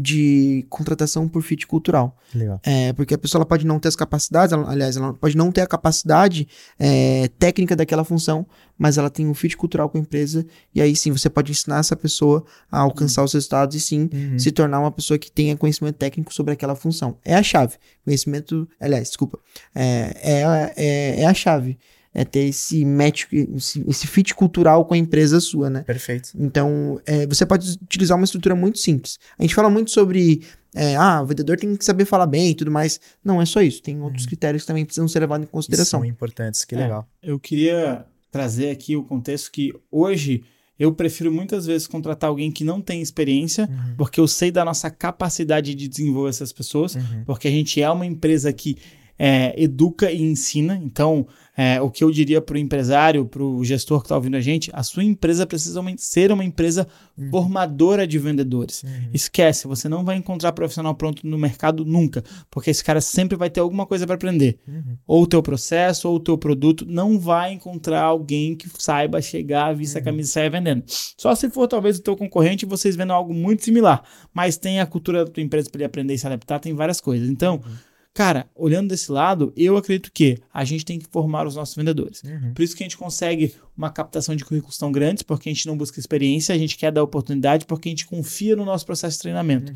S2: de contratação por fit cultural.
S1: Legal.
S2: É, porque a pessoa ela pode não ter as capacidades, ela- aliás, ela pode não ter a capacidade é, técnica daquela função, mas ela tem um fit cultural com a empresa, e aí sim você pode ensinar essa pessoa a alcançar os resultados e sim
S1: Uhum.
S2: se tornar uma pessoa que tenha conhecimento técnico sobre aquela função. É a chave. Conhecimento, aliás, desculpa, é, é, é, é a chave. É ter esse match, esse, esse fit cultural com a empresa sua, né?
S1: Perfeito.
S2: Então, é, você pode utilizar uma estrutura muito simples. A gente fala muito sobre, é, ah, o vendedor tem que saber falar bem e tudo mais. Não é só isso. Tem outros critérios que também precisam ser levados em consideração.
S1: são importantes, que
S3: É.
S1: legal.
S3: Eu queria trazer aqui o contexto que hoje eu prefiro muitas vezes contratar alguém que não tem experiência,
S1: Uhum.
S3: porque eu sei da nossa capacidade de desenvolver essas pessoas,
S1: Uhum.
S3: porque a gente é uma empresa que é, educa e ensina. Então, é, o que eu diria para o empresário, para o gestor que está ouvindo a gente, a sua empresa precisa ser uma empresa formadora de vendedores.
S1: Uhum.
S3: Esquece, você não vai encontrar profissional pronto no mercado nunca, porque esse cara sempre vai ter alguma coisa para aprender.
S1: Uhum.
S3: Ou o teu processo, ou o teu produto, não vai encontrar alguém que saiba chegar, vista a camisa e sair vendendo. Só se for talvez o teu concorrente e vocês vendo algo muito similar, mas tem a cultura da tua empresa para ele aprender e se adaptar, tem várias coisas. Então, cara, olhando desse lado, eu acredito que a gente tem que formar os nossos vendedores.
S1: Uhum.
S3: Por isso que a gente consegue uma captação de currículos tão grandes, porque a gente não busca experiência, a gente quer dar oportunidade, porque a gente confia no nosso processo de treinamento.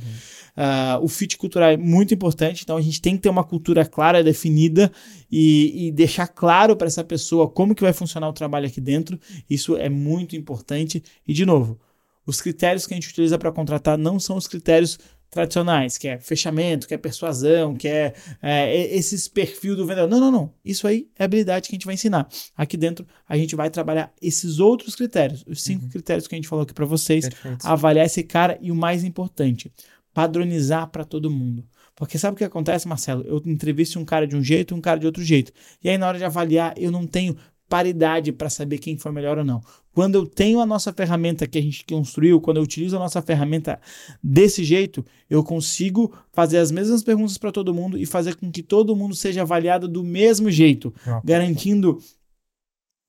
S3: Ah, o fit cultural é muito importante, então a gente tem que ter uma cultura clara, definida e, e deixar claro para essa pessoa como que vai funcionar o trabalho aqui dentro. Isso é muito importante. E, de novo, os critérios que a gente utiliza para contratar não são os critérios tradicionais, que é fechamento, que é persuasão, que é, é esses perfil do vendedor. Não, não, não. Isso aí é habilidade que a gente vai ensinar. Aqui dentro a gente vai trabalhar esses outros critérios, os cinco uhum. critérios que a gente falou aqui para vocês, Perfeito. avaliar esse cara e o mais importante, padronizar para todo mundo. Porque sabe o que acontece, Marcelo? Eu entrevisto um cara de um jeito, um cara de outro jeito. E aí, na hora de avaliar, eu não tenho paridade para saber quem foi melhor ou não. Quando eu tenho a nossa ferramenta que a gente construiu, quando eu utilizo a nossa ferramenta desse jeito, eu consigo fazer as mesmas perguntas para todo mundo e fazer com que todo mundo seja avaliado do mesmo jeito, ah. garantindo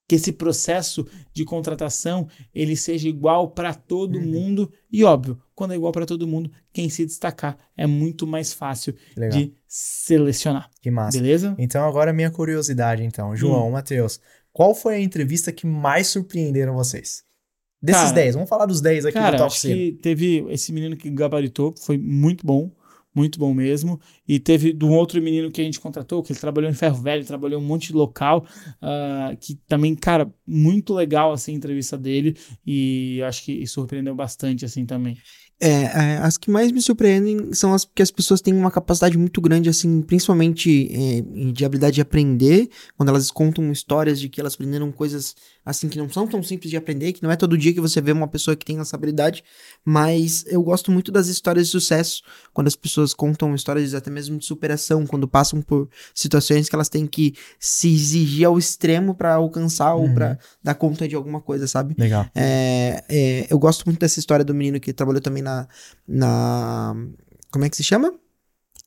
S3: que esse processo de contratação ele seja igual para todo uhum. mundo e óbvio quando é igual para todo mundo quem se destacar é muito mais fácil Legal. de selecionar
S1: que massa
S3: beleza
S1: então agora minha curiosidade então João hum. Matheus qual foi a entrevista que mais surpreenderam vocês? Desses 10 vamos falar dos 10 aqui
S3: cara,
S1: do Top
S3: acho que teve esse menino que gabaritou foi muito bom muito bom mesmo. E teve de um outro menino que a gente contratou, que ele trabalhou em Ferro Velho, trabalhou em um monte de local, uh, que também, cara, muito legal assim a entrevista dele. E acho que surpreendeu bastante assim também.
S2: É, é, as que mais me surpreendem são as que as pessoas têm uma capacidade muito grande, assim, principalmente é, de habilidade de aprender, quando elas contam histórias de que elas aprenderam coisas, assim, que não são tão simples de aprender, que não é todo dia que você vê uma pessoa que tem essa habilidade, mas eu gosto muito das histórias de sucesso, quando as pessoas contam histórias até mesmo de superação, quando passam por situações que elas têm que se exigir ao extremo para alcançar uhum. ou para dar conta de alguma coisa, sabe?
S1: Legal.
S2: É, é, eu gosto muito dessa história do menino que trabalhou também na, na. Como é que se chama?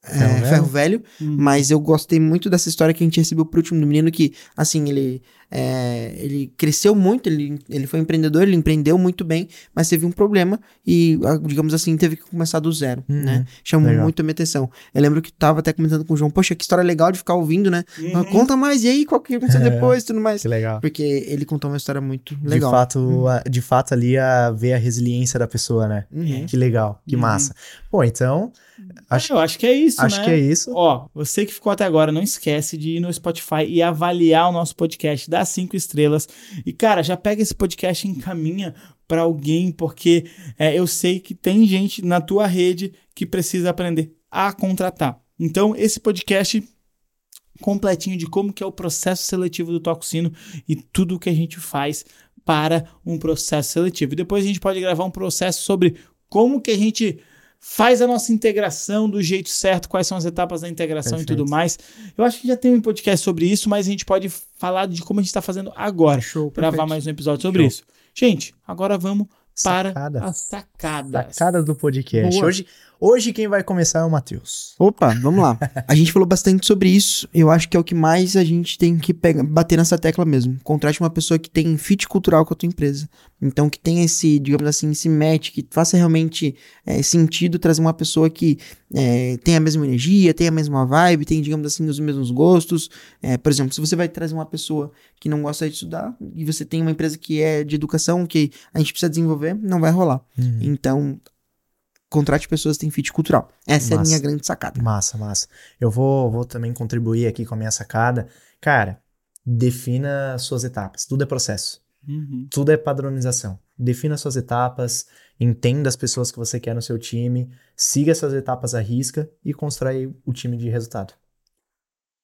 S2: Ferro, é, Velho, Ferro Velho uhum. mas eu gostei muito dessa história que a gente recebeu pro último do menino, que, assim, ele é, ele cresceu muito, ele, ele foi empreendedor, ele empreendeu muito bem, mas teve um problema e, digamos assim, teve que começar do zero, uhum, né? Chamou legal. muito a minha atenção. Eu lembro que tava até comentando com o João, poxa, que história legal de ficar ouvindo, né? Uhum. Conta mais, e aí, qual que aconteceu é, depois, tudo mais.
S1: Que legal.
S2: Porque ele contou uma história muito legal.
S1: De fato, uhum. a, de fato ali a ver a resiliência da pessoa, né? Uhum. Que legal, que uhum. massa. Bom, então...
S3: Acho, eu acho que é isso,
S1: acho
S3: né?
S1: que é isso.
S3: Ó, você que ficou até agora, não esquece de ir no Spotify e avaliar o nosso podcast, dar cinco estrelas. E, cara, já pega esse podcast e encaminha para alguém, porque é, eu sei que tem gente na tua rede que precisa aprender a contratar. Então, esse podcast completinho de como que é o processo seletivo do Toxino e tudo o que a gente faz para um processo seletivo. E depois a gente pode gravar um processo sobre como que a gente faz a nossa integração do jeito certo, quais são as etapas da integração Perfeito. e tudo mais. Eu acho que já tem um podcast sobre isso, mas a gente pode falar de como a gente está fazendo agora. Show, gravar mais um episódio sobre Show. isso. Gente, agora vamos para Sacada. as sacadas.
S1: Sacadas do podcast. Hoje, Hoje quem vai começar é o Matheus.
S2: Opa, vamos lá. a gente falou bastante sobre isso. Eu acho que é o que mais a gente tem que pegar, bater nessa tecla mesmo. Contrate uma pessoa que tem fit cultural com a tua empresa. Então, que tenha esse, digamos assim, esse match, que faça realmente é, sentido trazer uma pessoa que é, tem a mesma energia, tem a mesma vibe, tem, digamos assim, os mesmos gostos. É, por exemplo, se você vai trazer uma pessoa que não gosta de estudar e você tem uma empresa que é de educação, que a gente precisa desenvolver, não vai rolar. Uhum. Então, contrate pessoas que têm fit cultural. Essa massa. é a minha grande sacada.
S1: Massa, massa. Eu vou, vou também contribuir aqui com a minha sacada. Cara, defina suas etapas. Tudo é processo. Uhum. Tudo é padronização. Defina suas etapas, entenda as pessoas que você quer no seu time, siga essas etapas à risca e constrói o time de resultado.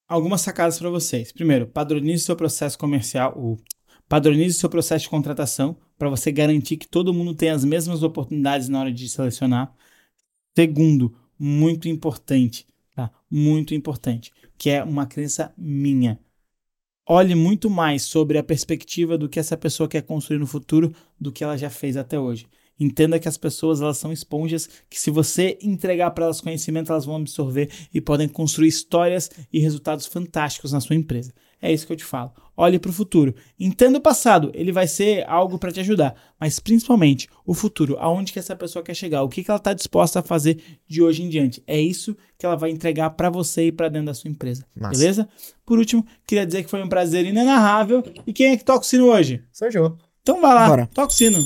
S3: Algumas sacadas para vocês. Primeiro, padronize seu processo comercial, o Padronize seu processo de contratação para você garantir que todo mundo tenha as mesmas oportunidades na hora de selecionar. Segundo, muito importante, tá? Muito importante, que é uma crença minha. Olhe muito mais sobre a perspectiva do que essa pessoa quer construir no futuro do que ela já fez até hoje. Entenda que as pessoas elas são esponjas que se você entregar para elas conhecimento, elas vão absorver e podem construir histórias e resultados fantásticos na sua empresa. É isso que eu te falo. Olhe para o futuro. Entenda o passado, ele vai ser algo para te ajudar, mas principalmente o futuro, aonde que essa pessoa quer chegar, o que, que ela está disposta a fazer de hoje em diante. É isso que ela vai entregar para você e para dentro da sua empresa. Massa. Beleza? Por último, queria dizer que foi um prazer inenarrável. E quem é que toca o sino hoje?
S1: Sou eu.
S3: Então vai lá, Bora. toca o sino.